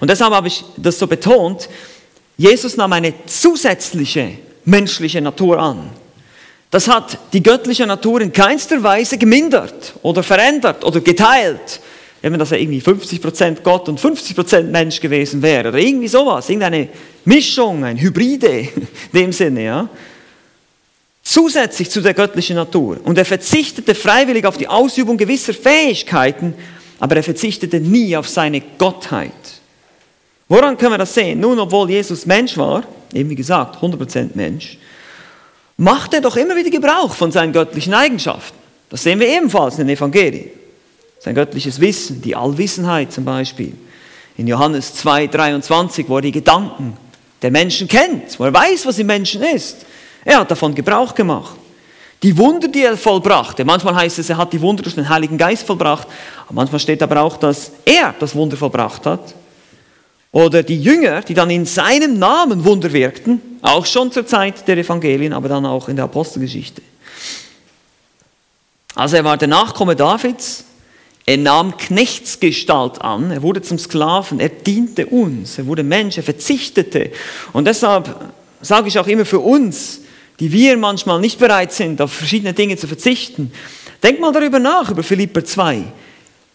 Und deshalb habe ich das so betont, Jesus nahm eine zusätzliche menschliche Natur an. Das hat die göttliche Natur in keinster Weise gemindert oder verändert oder geteilt, eben, dass er irgendwie 50% Gott und 50% Mensch gewesen wäre oder irgendwie sowas, irgendeine Mischung, ein Hybride in dem Sinne, ja. Zusätzlich zu der göttlichen Natur. Und er verzichtete freiwillig auf die Ausübung gewisser Fähigkeiten, aber er verzichtete nie auf seine Gottheit. Woran können wir das sehen? Nun, obwohl Jesus Mensch war, eben wie gesagt, 100% Mensch, macht er doch immer wieder Gebrauch von seinen göttlichen Eigenschaften. Das sehen wir ebenfalls in den Evangelien sein göttliches Wissen, die Allwissenheit zum Beispiel. In Johannes 2, 23, wo er die Gedanken der Menschen kennt, wo er weiß, was im Menschen ist. Er hat davon Gebrauch gemacht. Die Wunder, die er vollbrachte, manchmal heißt es, er hat die Wunder durch den Heiligen Geist vollbracht, manchmal steht aber auch, dass er das Wunder vollbracht hat. Oder die Jünger, die dann in seinem Namen Wunder wirkten, auch schon zur Zeit der Evangelien, aber dann auch in der Apostelgeschichte. Also er war der Nachkomme Davids, er nahm Knechtsgestalt an, er wurde zum Sklaven, er diente uns, er wurde Mensch, er verzichtete. Und deshalb sage ich auch immer für uns, die wir manchmal nicht bereit sind, auf verschiedene Dinge zu verzichten, denk mal darüber nach, über Philipper 2.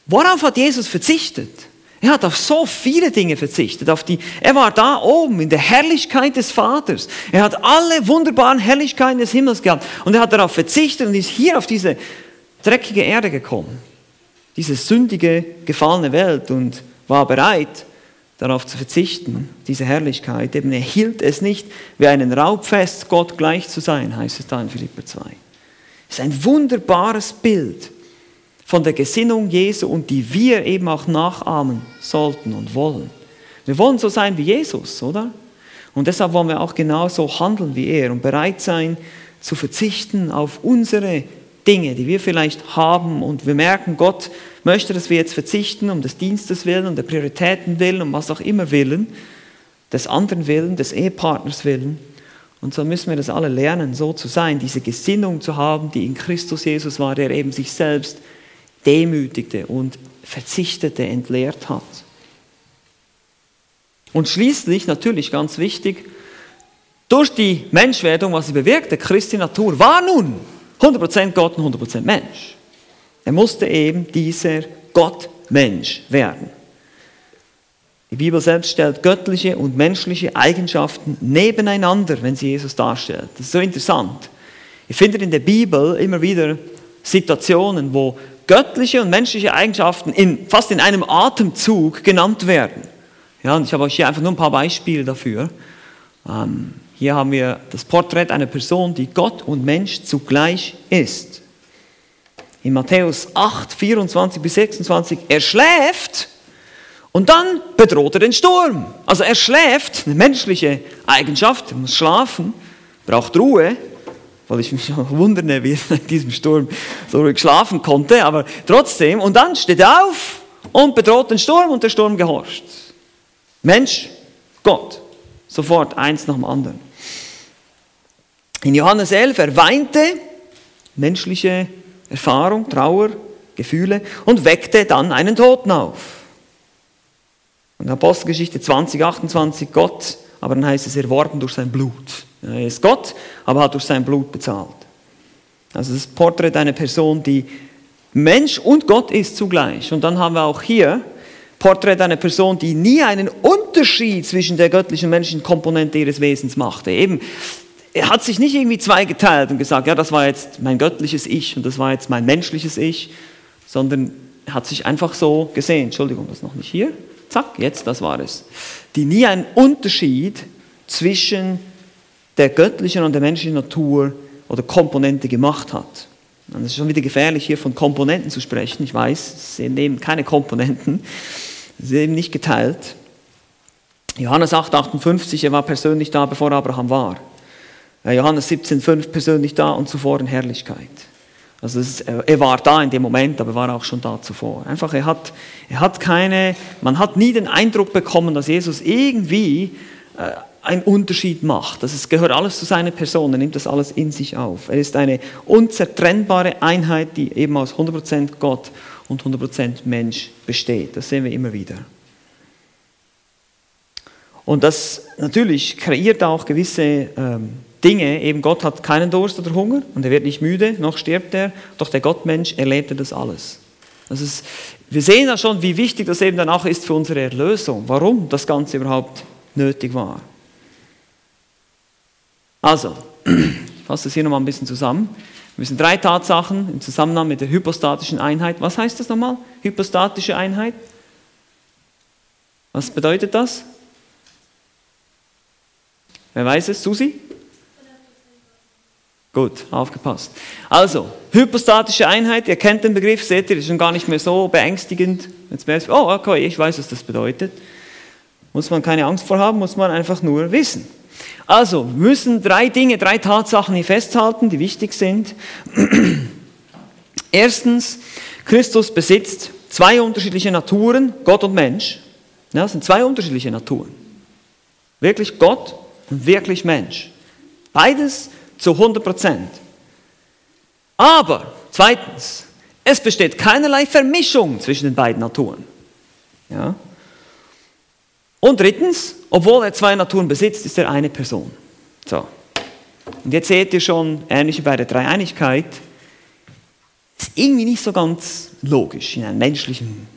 Worauf hat Jesus verzichtet? Er hat auf so viele Dinge verzichtet. Auf die, er war da oben in der Herrlichkeit des Vaters. Er hat alle wunderbaren Herrlichkeiten des Himmels gehabt. Und er hat darauf verzichtet und ist hier auf diese dreckige Erde gekommen diese sündige, gefallene Welt und war bereit, darauf zu verzichten, diese Herrlichkeit. Eben er hielt es nicht wie einen Raub fest, Gott gleich zu sein, heißt es da in Philipper 2. Es ist ein wunderbares Bild von der Gesinnung Jesu und die wir eben auch nachahmen sollten und wollen. Wir wollen so sein wie Jesus, oder? Und deshalb wollen wir auch genauso handeln wie er und bereit sein zu verzichten auf unsere Dinge, die wir vielleicht haben und wir merken, Gott möchte, dass wir jetzt verzichten um des Dienstes willen, um der Prioritäten willen, um was auch immer willen, des anderen willen, des Ehepartners willen. Und so müssen wir das alle lernen, so zu sein, diese Gesinnung zu haben, die in Christus Jesus war, der eben sich selbst demütigte und verzichtete, entleert hat. Und schließlich, natürlich ganz wichtig, durch die Menschwerdung, was sie bewirkte, Christi Natur, war nun 100% Gott und 100% Mensch. Er musste eben dieser Gott-Mensch werden. Die Bibel selbst stellt göttliche und menschliche Eigenschaften nebeneinander, wenn sie Jesus darstellt. Das ist so interessant. Ihr findet in der Bibel immer wieder Situationen, wo göttliche und menschliche Eigenschaften in, fast in einem Atemzug genannt werden. Ja, und ich habe euch hier einfach nur ein paar Beispiele dafür. Ähm, hier haben wir das Porträt einer Person, die Gott und Mensch zugleich ist. In Matthäus 8, 24 bis 26, er schläft und dann bedroht er den Sturm. Also er schläft, eine menschliche Eigenschaft, er muss schlafen, braucht Ruhe, weil ich mich auch wundere, wie er in diesem Sturm so ruhig schlafen konnte, aber trotzdem, und dann steht er auf und bedroht den Sturm und der Sturm gehorcht. Mensch, Gott, sofort eins nach dem anderen. In Johannes 11, er weinte, menschliche Erfahrung, Trauer, Gefühle und weckte dann einen Toten auf. Und Apostelgeschichte 20, 28, Gott, aber dann heißt es erworben durch sein Blut. Er ist Gott, aber hat durch sein Blut bezahlt. Also das Porträt einer Person, die Mensch und Gott ist zugleich. Und dann haben wir auch hier Porträt einer Person, die nie einen Unterschied zwischen der göttlichen und menschlichen Komponente ihres Wesens machte. Eben, er hat sich nicht irgendwie zweigeteilt und gesagt, ja, das war jetzt mein göttliches Ich und das war jetzt mein menschliches Ich, sondern er hat sich einfach so gesehen. Entschuldigung, das ist noch nicht hier. Zack, jetzt, das war es. Die nie einen Unterschied zwischen der göttlichen und der menschlichen Natur oder Komponente gemacht hat. Und es ist schon wieder gefährlich, hier von Komponenten zu sprechen. Ich weiß, es sind eben keine Komponenten. Sie sind eben nicht geteilt. Johannes 8, 58, er war persönlich da, bevor Abraham war. Johannes 17, 5, persönlich da und zuvor in Herrlichkeit. Also ist, er war da in dem Moment, aber war auch schon da zuvor. Einfach, er hat, er hat keine, man hat nie den Eindruck bekommen, dass Jesus irgendwie äh, einen Unterschied macht. Das ist, gehört alles zu seiner Person, er nimmt das alles in sich auf. Er ist eine unzertrennbare Einheit, die eben aus 100% Gott und 100% Mensch besteht. Das sehen wir immer wieder. Und das natürlich kreiert auch gewisse ähm, Dinge. Eben Gott hat keinen Durst oder Hunger und er wird nicht müde, noch stirbt er. Doch der Gottmensch erlebte das alles. Das ist, wir sehen ja schon, wie wichtig das eben dann auch ist für unsere Erlösung, warum das Ganze überhaupt nötig war. Also, ich fasse das hier nochmal ein bisschen zusammen. Wir müssen drei Tatsachen im Zusammenhang mit der hypostatischen Einheit. Was heißt das nochmal? Hypostatische Einheit? Was bedeutet das? Wer weiß es? Susi? Gut, aufgepasst. Also, hypostatische Einheit, ihr kennt den Begriff, seht ihr, ist schon gar nicht mehr so beängstigend. Jetzt wäre es, oh, okay, ich weiß, was das bedeutet. Muss man keine Angst vor haben, muss man einfach nur wissen. Also, wir müssen drei Dinge, drei Tatsachen hier festhalten, die wichtig sind. Erstens, Christus besitzt zwei unterschiedliche Naturen, Gott und Mensch. Ja, das sind zwei unterschiedliche Naturen. Wirklich Gott und wirklich Mensch. Beides zu 100 Prozent. Aber, zweitens, es besteht keinerlei Vermischung zwischen den beiden Naturen. Ja? Und drittens, obwohl er zwei Naturen besitzt, ist er eine Person. So. Und jetzt seht ihr schon, ähnlich wie bei der Dreieinigkeit, ist irgendwie nicht so ganz logisch in einem menschlichen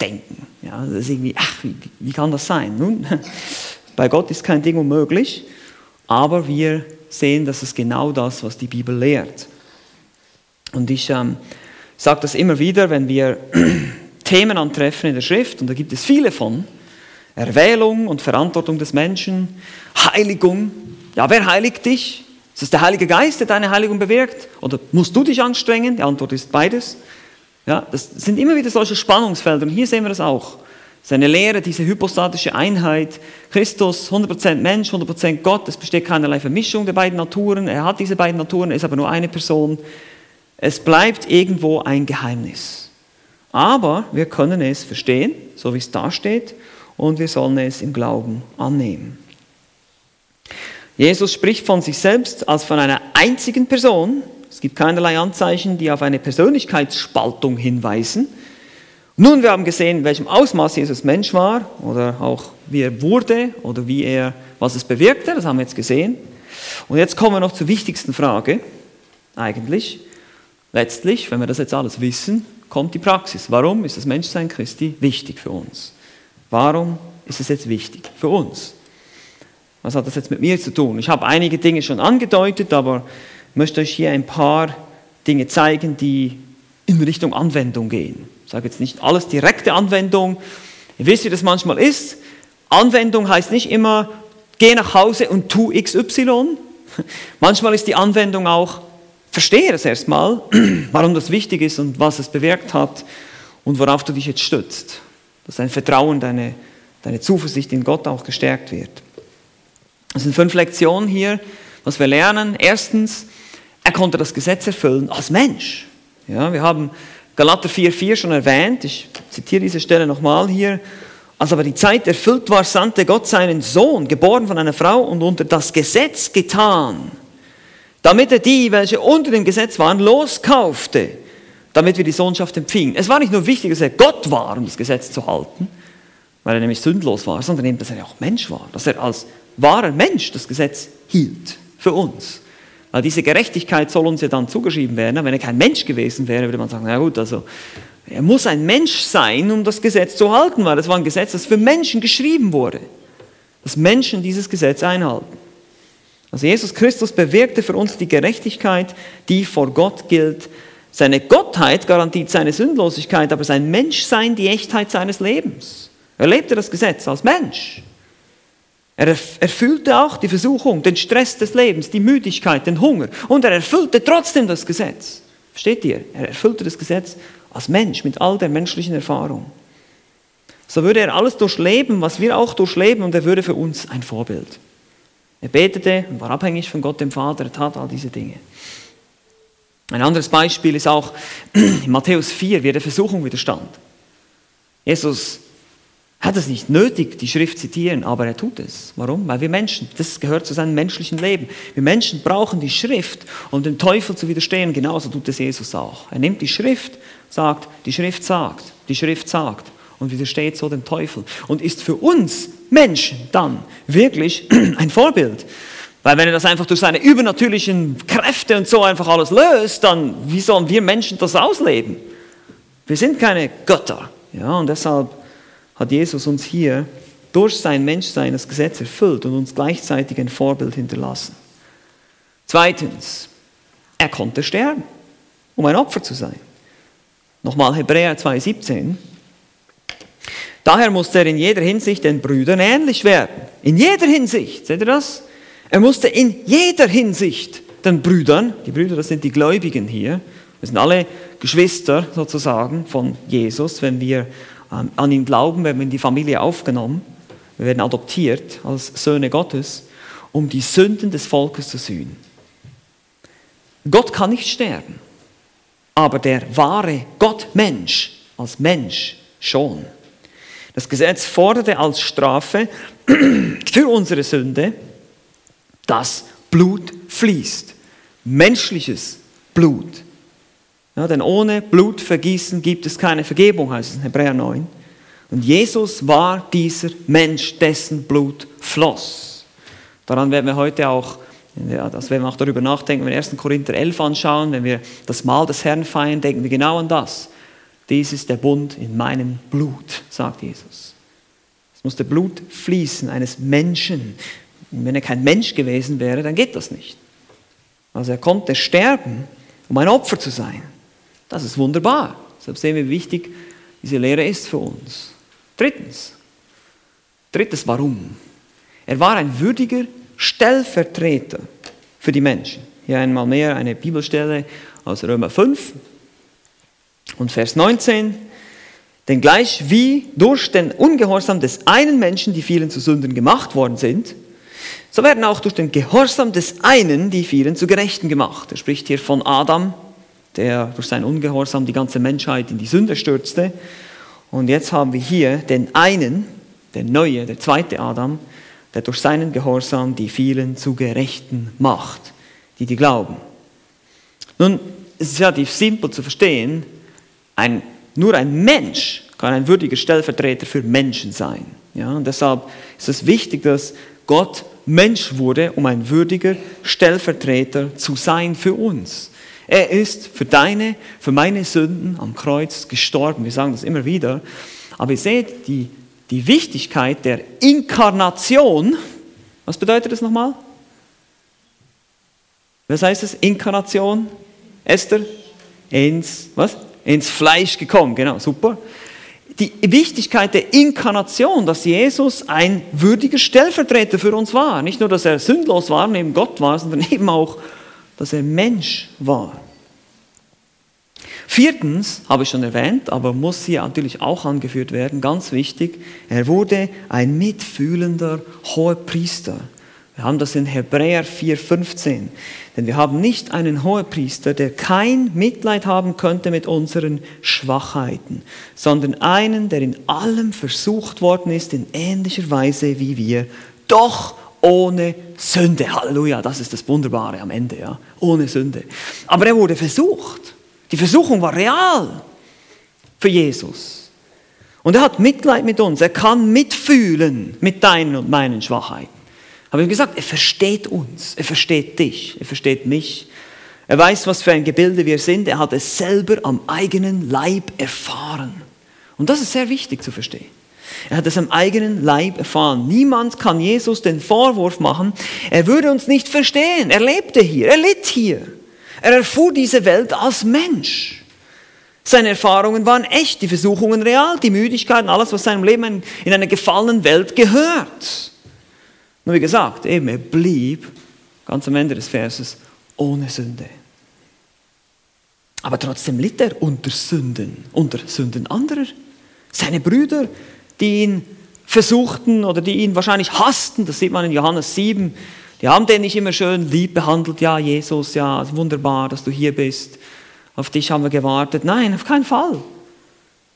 Denken. Ja, das ist irgendwie, ach, wie, wie kann das sein? Nun, bei Gott ist kein Ding unmöglich, aber wir sehen, dass es genau das, was die Bibel lehrt. Und ich ähm, sage das immer wieder, wenn wir Themen antreffen in der Schrift, und da gibt es viele von, Erwählung und Verantwortung des Menschen, Heiligung. Ja, wer heiligt dich? Ist es der Heilige Geist, der deine Heiligung bewirkt? Oder musst du dich anstrengen? Die Antwort ist beides. Ja, das sind immer wieder solche Spannungsfelder und hier sehen wir das auch. Seine Lehre, diese hypostatische Einheit, Christus 100% Mensch, 100% Gott, es besteht keinerlei Vermischung der beiden Naturen, er hat diese beiden Naturen, ist aber nur eine Person. Es bleibt irgendwo ein Geheimnis. Aber wir können es verstehen, so wie es da steht, und wir sollen es im Glauben annehmen. Jesus spricht von sich selbst als von einer einzigen Person. Es gibt keinerlei Anzeichen, die auf eine Persönlichkeitsspaltung hinweisen. Nun, wir haben gesehen, in welchem Ausmaß Jesus Mensch war oder auch wie er wurde oder wie er, was es bewirkte. Das haben wir jetzt gesehen. Und jetzt kommen wir noch zur wichtigsten Frage, eigentlich. Letztlich, wenn wir das jetzt alles wissen, kommt die Praxis. Warum ist das Menschsein Christi wichtig für uns? Warum ist es jetzt wichtig für uns? Was hat das jetzt mit mir zu tun? Ich habe einige Dinge schon angedeutet, aber ich möchte euch hier ein paar Dinge zeigen, die in Richtung Anwendung gehen. Ich sage jetzt nicht alles direkte Anwendung. Ihr wisst, wie das manchmal ist. Anwendung heißt nicht immer, geh nach Hause und tu XY. Manchmal ist die Anwendung auch, verstehe es erstmal, warum das wichtig ist und was es bewirkt hat und worauf du dich jetzt stützt dass dein Vertrauen, deine, deine Zuversicht in Gott auch gestärkt wird. Es sind fünf Lektionen hier, was wir lernen. Erstens, er konnte das Gesetz erfüllen als Mensch. Ja, wir haben Galater 4,4 schon erwähnt. Ich zitiere diese Stelle nochmal hier. Als aber die Zeit erfüllt war, sandte Gott seinen Sohn, geboren von einer Frau und unter das Gesetz getan, damit er die, welche unter dem Gesetz waren, loskaufte damit wir die Sohnschaft empfingen. Es war nicht nur wichtig, dass er Gott war, um das Gesetz zu halten, weil er nämlich sündlos war, sondern eben, dass er auch Mensch war, dass er als wahrer Mensch das Gesetz hielt für uns. Weil diese Gerechtigkeit soll uns ja dann zugeschrieben werden. Wenn er kein Mensch gewesen wäre, würde man sagen, na gut, also Er muss ein Mensch sein, um das Gesetz zu halten, weil das war ein Gesetz, das für Menschen geschrieben wurde. Dass Menschen dieses Gesetz einhalten. Also Jesus Christus bewirkte für uns die Gerechtigkeit, die vor Gott gilt. Seine Gottheit garantiert seine Sündlosigkeit, aber sein Menschsein die Echtheit seines Lebens. Er lebte das Gesetz als Mensch. Er erfüllte auch die Versuchung, den Stress des Lebens, die Müdigkeit, den Hunger. Und er erfüllte trotzdem das Gesetz. Versteht ihr? Er erfüllte das Gesetz als Mensch mit all der menschlichen Erfahrung. So würde er alles durchleben, was wir auch durchleben, und er würde für uns ein Vorbild. Er betete und war abhängig von Gott dem Vater, er tat all diese Dinge. Ein anderes Beispiel ist auch in Matthäus 4, wie er der Versuchung widerstand. Jesus hat es nicht nötig, die Schrift zitieren, aber er tut es. Warum? Weil wir Menschen, das gehört zu seinem menschlichen Leben. Wir Menschen brauchen die Schrift, um dem Teufel zu widerstehen. Genauso tut es Jesus auch. Er nimmt die Schrift, sagt, die Schrift sagt, die Schrift sagt und widersteht so dem Teufel und ist für uns Menschen dann wirklich ein Vorbild. Weil wenn er das einfach durch seine übernatürlichen Kräfte und so einfach alles löst, dann wie sollen wir Menschen das ausleben? Wir sind keine Götter. Ja, und deshalb hat Jesus uns hier durch sein Menschsein das Gesetz erfüllt und uns gleichzeitig ein Vorbild hinterlassen. Zweitens, er konnte sterben, um ein Opfer zu sein. Nochmal Hebräer 2,17. Daher musste er in jeder Hinsicht den Brüdern ähnlich werden. In jeder Hinsicht, seht ihr das? Er musste in jeder Hinsicht den Brüdern, die Brüder, das sind die Gläubigen hier, wir sind alle Geschwister sozusagen von Jesus, wenn wir ähm, an ihn glauben, werden wir in die Familie aufgenommen, wir werden adoptiert als Söhne Gottes, um die Sünden des Volkes zu sühnen. Gott kann nicht sterben, aber der wahre Gott-Mensch als Mensch schon. Das Gesetz forderte als Strafe für unsere Sünde, dass Blut fließt. Menschliches Blut. Ja, denn ohne Blutvergießen gibt es keine Vergebung, heißt es in Hebräer 9. Und Jesus war dieser Mensch, dessen Blut floss. Daran werden wir heute auch, ja, das werden wir auch darüber nachdenken, wenn wir 1. Korinther 11 anschauen, wenn wir das Mahl des Herrn feiern, denken wir genau an das. Dies ist der Bund in meinem Blut, sagt Jesus. Es muss der Blut fließen eines Menschen. Und wenn er kein Mensch gewesen wäre, dann geht das nicht. Also er konnte sterben, um ein Opfer zu sein. Das ist wunderbar. Deshalb sehen wir, wie wichtig diese Lehre ist für uns. Drittens. Drittes Warum. Er war ein würdiger Stellvertreter für die Menschen. Hier einmal mehr eine Bibelstelle aus Römer 5 und Vers 19. Denn gleich wie durch den Ungehorsam des einen Menschen die vielen zu Sünden gemacht worden sind, so werden auch durch den Gehorsam des einen die vielen zu Gerechten gemacht. Er spricht hier von Adam der durch sein Ungehorsam die ganze Menschheit in die Sünde stürzte. Und jetzt haben wir hier den einen, der neue, der zweite Adam, der durch seinen Gehorsam die vielen zu Gerechten macht, die die glauben. Nun, es ist relativ simpel zu verstehen, ein, nur ein Mensch kann ein würdiger Stellvertreter für Menschen sein. Ja, und deshalb ist es wichtig, dass Gott Mensch wurde, um ein würdiger Stellvertreter zu sein für uns. Er ist für deine, für meine Sünden am Kreuz gestorben. Wir sagen das immer wieder. Aber ihr seht die, die Wichtigkeit der Inkarnation. Was bedeutet das nochmal? Was heißt es? Inkarnation? Esther? Ins, was? Ins Fleisch gekommen. Genau, super. Die Wichtigkeit der Inkarnation, dass Jesus ein würdiger Stellvertreter für uns war. Nicht nur, dass er sündlos war, neben Gott war, sondern eben auch dass er Mensch war. Viertens, habe ich schon erwähnt, aber muss hier natürlich auch angeführt werden, ganz wichtig, er wurde ein mitfühlender Hohepriester. Wir haben das in Hebräer 4,15. Denn wir haben nicht einen Hohepriester, der kein Mitleid haben könnte mit unseren Schwachheiten, sondern einen, der in allem versucht worden ist, in ähnlicher Weise wie wir, doch ohne Sünde. Halleluja, das ist das Wunderbare am Ende, ja. Ohne Sünde. Aber er wurde versucht. Die Versuchung war real für Jesus. Und er hat Mitleid mit uns. Er kann mitfühlen mit deinen und meinen Schwachheiten. Habe ich gesagt, er versteht uns. Er versteht dich. Er versteht mich. Er weiß, was für ein Gebilde wir sind. Er hat es selber am eigenen Leib erfahren. Und das ist sehr wichtig zu verstehen. Er hat es am eigenen Leib erfahren. Niemand kann Jesus den Vorwurf machen, er würde uns nicht verstehen. Er lebte hier, er litt hier. Er erfuhr diese Welt als Mensch. Seine Erfahrungen waren echt, die Versuchungen real, die Müdigkeit alles, was seinem Leben in einer gefallenen Welt gehört. Nur wie gesagt, eben, er blieb ganz am Ende des Verses ohne Sünde. Aber trotzdem litt er unter Sünden, unter Sünden anderer. Seine Brüder, die ihn versuchten oder die ihn wahrscheinlich hassten, das sieht man in Johannes 7, die haben den nicht immer schön lieb behandelt, ja Jesus, ja wunderbar, dass du hier bist auf dich haben wir gewartet. Nein, auf keinen Fall.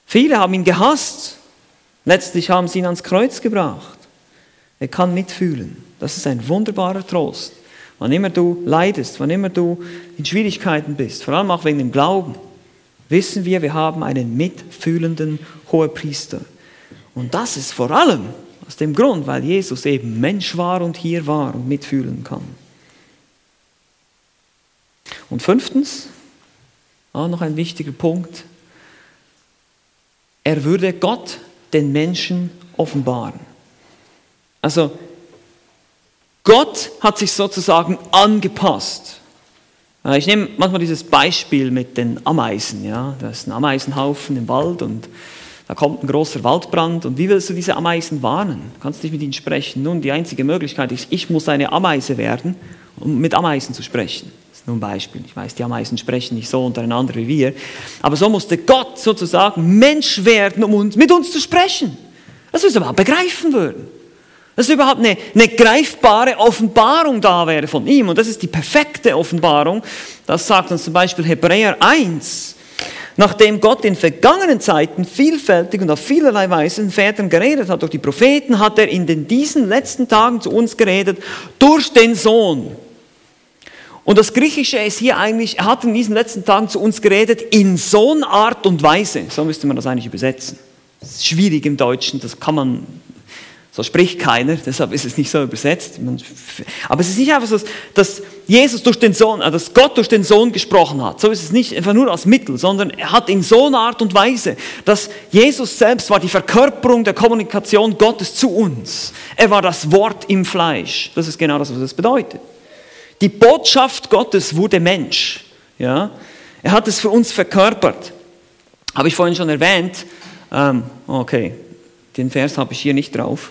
Viele haben ihn gehasst. Letztlich haben sie ihn ans Kreuz gebracht. Er kann mitfühlen. Das ist ein wunderbarer Trost. Wann immer du leidest, wann immer du in Schwierigkeiten bist, vor allem auch wegen dem Glauben, wissen wir, wir haben einen mitfühlenden Hohepriester. Und das ist vor allem aus dem Grund, weil Jesus eben Mensch war und hier war und mitfühlen kann. Und fünftens, auch noch ein wichtiger Punkt. Er würde Gott den Menschen offenbaren. Also Gott hat sich sozusagen angepasst. Ich nehme manchmal dieses Beispiel mit den Ameisen. Ja? Da ist ein Ameisenhaufen im Wald und da kommt ein großer Waldbrand. Und wie willst du diese Ameisen warnen? Du kannst nicht mit ihnen sprechen. Nun, die einzige Möglichkeit ist, ich muss eine Ameise werden, um mit Ameisen zu sprechen ist nur ein Beispiel. Ich weiß, die Ameisen sprechen nicht so untereinander wie wir. Aber so musste Gott sozusagen Mensch werden, um uns, mit uns zu sprechen. Dass wir es überhaupt begreifen würden. Dass überhaupt eine, eine greifbare Offenbarung da wäre von ihm. Und das ist die perfekte Offenbarung. Das sagt uns zum Beispiel Hebräer 1. Nachdem Gott in vergangenen Zeiten vielfältig und auf vielerlei Weise den Vätern geredet hat, durch die Propheten, hat er in den, diesen letzten Tagen zu uns geredet, durch den Sohn und das Griechische ist hier eigentlich, er hat in diesen letzten Tagen zu uns geredet, in so einer Art und Weise. So müsste man das eigentlich übersetzen. Das ist schwierig im Deutschen, das kann man, so spricht keiner, deshalb ist es nicht so übersetzt. Aber es ist nicht einfach so, dass Jesus durch den Sohn, äh, dass Gott durch den Sohn gesprochen hat. So ist es nicht einfach nur als Mittel, sondern er hat in so einer Art und Weise, dass Jesus selbst war die Verkörperung der Kommunikation Gottes zu uns. Er war das Wort im Fleisch. Das ist genau das, was das bedeutet. Die Botschaft Gottes wurde Mensch. Ja? Er hat es für uns verkörpert. Habe ich vorhin schon erwähnt. Ähm, okay, den Vers habe ich hier nicht drauf.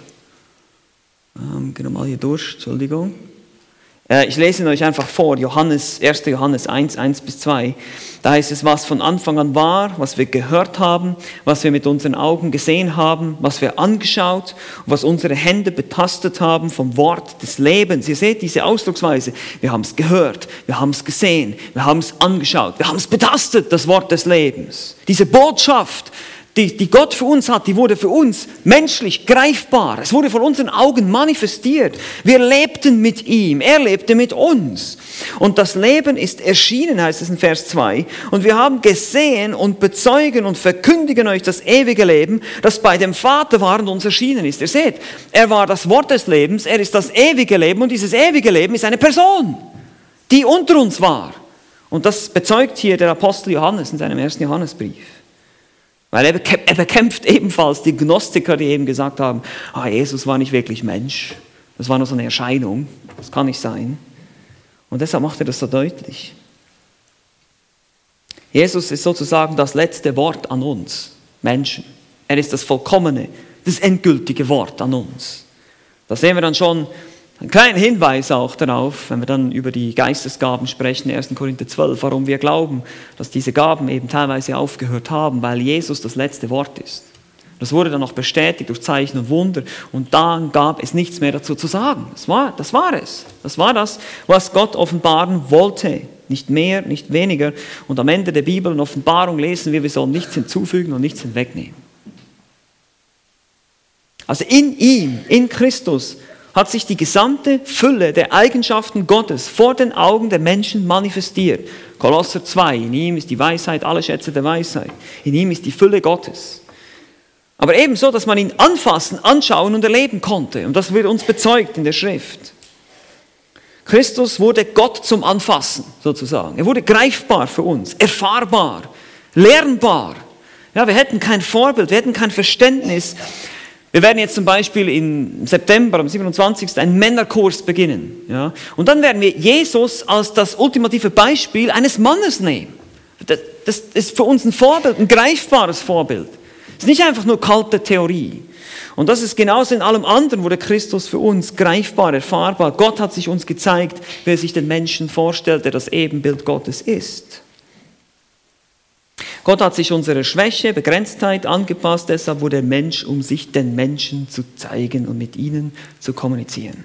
Ähm, wir mal hier durch, Entschuldigung. Äh, ich lese ihn euch einfach vor, Johannes, 1. Johannes 1, 1 bis 2. Da heißt es, was von Anfang an war, was wir gehört haben, was wir mit unseren Augen gesehen haben, was wir angeschaut was unsere Hände betastet haben vom Wort des Lebens. Ihr seht diese Ausdrucksweise. Wir haben es gehört, wir haben es gesehen, wir haben es angeschaut, wir haben es betastet, das Wort des Lebens. Diese Botschaft, die, die Gott für uns hat, die wurde für uns menschlich greifbar. Es wurde vor unseren Augen manifestiert. Wir lebten mit ihm, er lebte mit uns. Und das Leben ist erschienen, heißt es in Vers 2. Und wir haben gesehen und bezeugen und verkündigen euch das ewige Leben, das bei dem Vater war und uns erschienen ist. Ihr seht, er war das Wort des Lebens, er ist das ewige Leben und dieses ewige Leben ist eine Person, die unter uns war. Und das bezeugt hier der Apostel Johannes in seinem ersten Johannesbrief. Weil er, er bekämpft ebenfalls die Gnostiker, die eben gesagt haben, ah, Jesus war nicht wirklich Mensch, das war nur so eine Erscheinung, das kann nicht sein. Und deshalb macht er das so deutlich. Jesus ist sozusagen das letzte Wort an uns, Menschen. Er ist das vollkommene, das endgültige Wort an uns. Das sehen wir dann schon ein kleiner Hinweis auch darauf, wenn wir dann über die Geistesgaben sprechen, 1. Korinther 12, warum wir glauben, dass diese Gaben eben teilweise aufgehört haben, weil Jesus das letzte Wort ist. Das wurde dann noch bestätigt durch Zeichen und Wunder und dann gab es nichts mehr dazu zu sagen. Das war, das war es. Das war das, was Gott offenbaren wollte. Nicht mehr, nicht weniger. Und am Ende der Bibel und Offenbarung lesen wir, wir sollen nichts hinzufügen und nichts hinwegnehmen. Also in ihm, in Christus, hat sich die gesamte Fülle der Eigenschaften Gottes vor den Augen der Menschen manifestiert. Kolosser 2, in ihm ist die Weisheit, alle Schätze der Weisheit. In ihm ist die Fülle Gottes. Aber ebenso, dass man ihn anfassen, anschauen und erleben konnte. Und das wird uns bezeugt in der Schrift. Christus wurde Gott zum Anfassen, sozusagen. Er wurde greifbar für uns, erfahrbar, lernbar. Ja, wir hätten kein Vorbild, wir hätten kein Verständnis. Wir werden jetzt zum Beispiel im September, am 27. einen Männerkurs beginnen. Ja? Und dann werden wir Jesus als das ultimative Beispiel eines Mannes nehmen. Das, das ist für uns ein Vorbild, ein greifbares Vorbild. Es ist nicht einfach nur kalte Theorie. Und das ist genauso in allem anderen, wurde Christus für uns greifbar, erfahrbar. Gott hat sich uns gezeigt, wie er sich den Menschen vorstellt, der das Ebenbild Gottes ist. Gott hat sich unserer Schwäche, Begrenztheit angepasst, deshalb wurde der Mensch, um sich den Menschen zu zeigen und mit ihnen zu kommunizieren.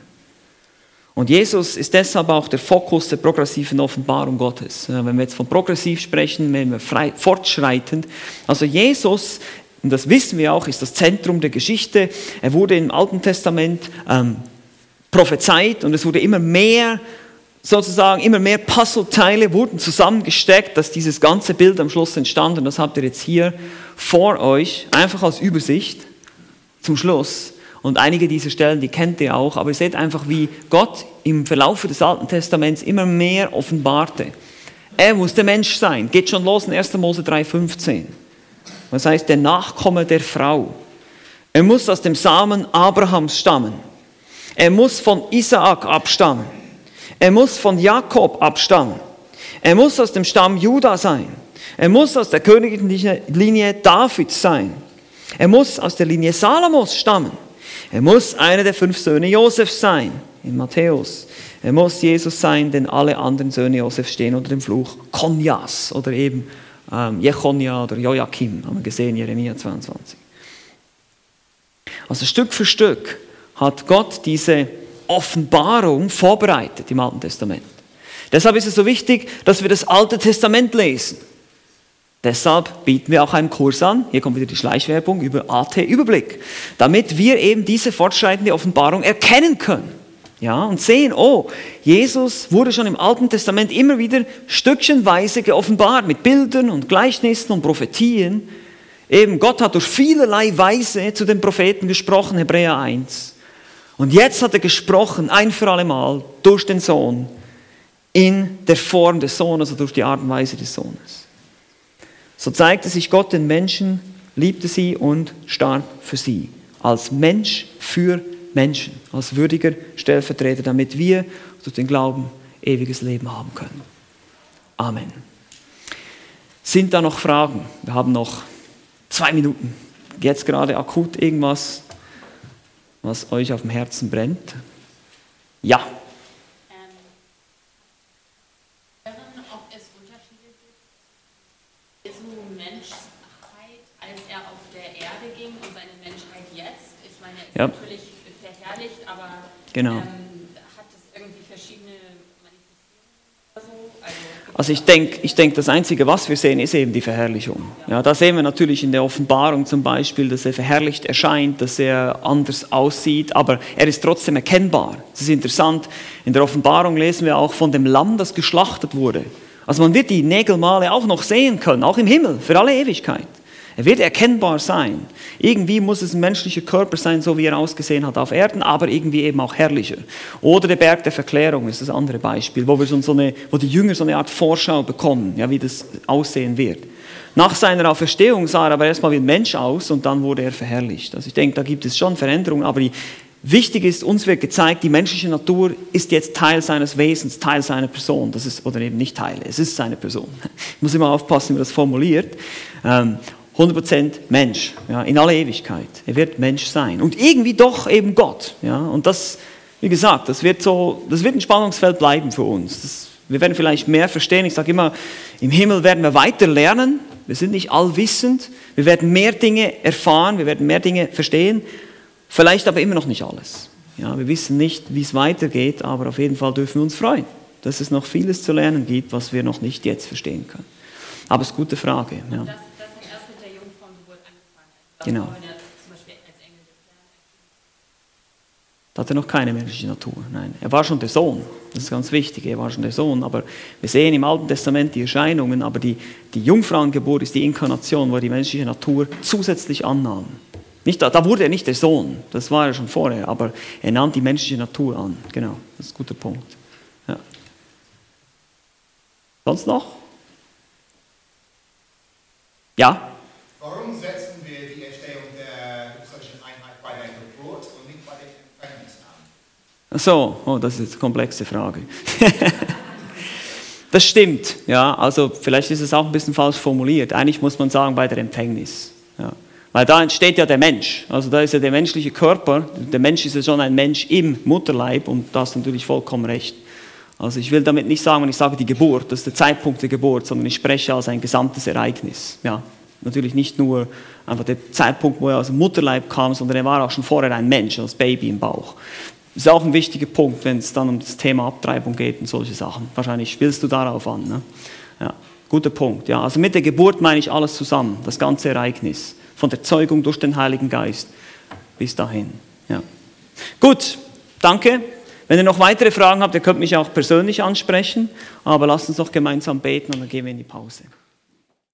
Und Jesus ist deshalb auch der Fokus der progressiven Offenbarung Gottes. Wenn wir jetzt von progressiv sprechen, wenn wir frei, fortschreitend. Also Jesus, und das wissen wir auch, ist das Zentrum der Geschichte. Er wurde im Alten Testament ähm, prophezeit und es wurde immer mehr sozusagen immer mehr Puzzleteile wurden zusammengesteckt, dass dieses ganze Bild am Schluss entstand. Und das habt ihr jetzt hier vor euch, einfach als Übersicht zum Schluss. Und einige dieser Stellen, die kennt ihr auch, aber ihr seht einfach, wie Gott im Verlauf des Alten Testaments immer mehr offenbarte. Er muss der Mensch sein. Geht schon los in 1. Mose 3,15. Das heißt, der Nachkomme der Frau. Er muss aus dem Samen Abrahams stammen. Er muss von Isaak abstammen. Er muss von Jakob abstammen. Er muss aus dem Stamm Juda sein. Er muss aus der königlichen Linie Davids sein. Er muss aus der Linie Salomos stammen. Er muss einer der fünf Söhne Josefs sein, in Matthäus. Er muss Jesus sein, denn alle anderen Söhne Josefs stehen unter dem Fluch Konjas oder eben ähm, Jechonia oder Joachim, haben wir gesehen, Jeremia 22. Also Stück für Stück hat Gott diese Offenbarung vorbereitet im Alten Testament. Deshalb ist es so wichtig, dass wir das Alte Testament lesen. Deshalb bieten wir auch einen Kurs an, hier kommt wieder die Schleichwerbung über AT Überblick, damit wir eben diese fortschreitende Offenbarung erkennen können. Ja, und sehen, oh, Jesus wurde schon im Alten Testament immer wieder stückchenweise geoffenbart mit Bildern und Gleichnissen und Prophetien. Eben Gott hat durch vielerlei Weise zu den Propheten gesprochen, Hebräer 1. Und jetzt hat er gesprochen, ein für alle Mal, durch den Sohn, in der Form des Sohnes, also durch die Art und Weise des Sohnes. So zeigte sich Gott den Menschen, liebte sie und starb für sie. Als Mensch für Menschen, als würdiger Stellvertreter, damit wir durch den Glauben ewiges Leben haben können. Amen. Sind da noch Fragen? Wir haben noch zwei Minuten. Jetzt gerade akut irgendwas was euch auf dem Herzen brennt? Ja. Ähm, ob es Unterschiede gibt Jesu Menschheit, als er auf der Erde ging und seine Menschheit jetzt. Ich meine, er ist ja. natürlich verherrlicht, aber genau. ähm, Also ich denke, ich denk, das Einzige, was wir sehen, ist eben die Verherrlichung. Ja, da sehen wir natürlich in der Offenbarung zum Beispiel, dass er verherrlicht erscheint, dass er anders aussieht, aber er ist trotzdem erkennbar. Das ist interessant. In der Offenbarung lesen wir auch von dem Lamm, das geschlachtet wurde. Also man wird die Nägelmale auch noch sehen können, auch im Himmel, für alle Ewigkeit. Er wird erkennbar sein. Irgendwie muss es ein menschlicher Körper sein, so wie er ausgesehen hat auf Erden, aber irgendwie eben auch herrlicher. Oder der Berg der Verklärung ist das andere Beispiel, wo, wir so eine, wo die Jünger so eine Art Vorschau bekommen, ja, wie das aussehen wird. Nach seiner Auferstehung sah er aber erstmal wie ein Mensch aus und dann wurde er verherrlicht. Also ich denke, da gibt es schon Veränderungen, aber die, wichtig ist, uns wird gezeigt, die menschliche Natur ist jetzt Teil seines Wesens, Teil seiner Person. Das ist, oder eben nicht Teil, es ist seine Person. Ich muss immer aufpassen, wie man das formuliert. Ähm, 100% Mensch, ja, in aller Ewigkeit. Er wird Mensch sein. Und irgendwie doch eben Gott. Ja. Und das, wie gesagt, das wird, so, das wird ein Spannungsfeld bleiben für uns. Das, wir werden vielleicht mehr verstehen. Ich sage immer, im Himmel werden wir weiter lernen. Wir sind nicht allwissend. Wir werden mehr Dinge erfahren, wir werden mehr Dinge verstehen. Vielleicht aber immer noch nicht alles. Ja, wir wissen nicht, wie es weitergeht, aber auf jeden Fall dürfen wir uns freuen, dass es noch vieles zu lernen gibt, was wir noch nicht jetzt verstehen können. Aber es ist eine gute Frage. Ja. Genau. Da hat er noch keine menschliche Natur. Nein, er war schon der Sohn. Das ist ganz wichtig. Er war schon der Sohn. Aber wir sehen im Alten Testament die Erscheinungen. Aber die, die Jungfrauengeburt ist die Inkarnation, wo er die menschliche Natur zusätzlich annahm. Nicht, da, da wurde er nicht der Sohn. Das war er schon vorher. Aber er nahm die menschliche Natur an. Genau. Das ist ein guter Punkt. Sonst noch? Ja? Warum setzen wir die Erstehung der hypostatischen Einheit bei der Geburt und nicht bei der Empfängnis an? Ach so, oh, das ist jetzt eine komplexe Frage. das stimmt, ja, also vielleicht ist es auch ein bisschen falsch formuliert. Eigentlich muss man sagen bei der Empfängnis. Ja. Weil da entsteht ja der Mensch. Also da ist ja der menschliche Körper, der Mensch ist ja schon ein Mensch im Mutterleib und da hast du natürlich vollkommen recht. Also ich will damit nicht sagen, wenn ich sage die Geburt, das ist der Zeitpunkt der Geburt, sondern ich spreche als ein gesamtes Ereignis. Ja, natürlich nicht nur einfach der Zeitpunkt, wo er aus dem Mutterleib kam, sondern er war auch schon vorher ein Mensch, als Baby im Bauch. Ist auch ein wichtiger Punkt, wenn es dann um das Thema Abtreibung geht und solche Sachen. Wahrscheinlich spielst du darauf an. Ne? Ja, guter Punkt. Ja, also mit der Geburt meine ich alles zusammen, das ganze Ereignis, von der Zeugung durch den Heiligen Geist bis dahin. Ja. Gut, danke. Wenn ihr noch weitere Fragen habt, ihr könnt mich auch persönlich ansprechen, aber lasst uns doch gemeinsam beten und dann gehen wir in die Pause.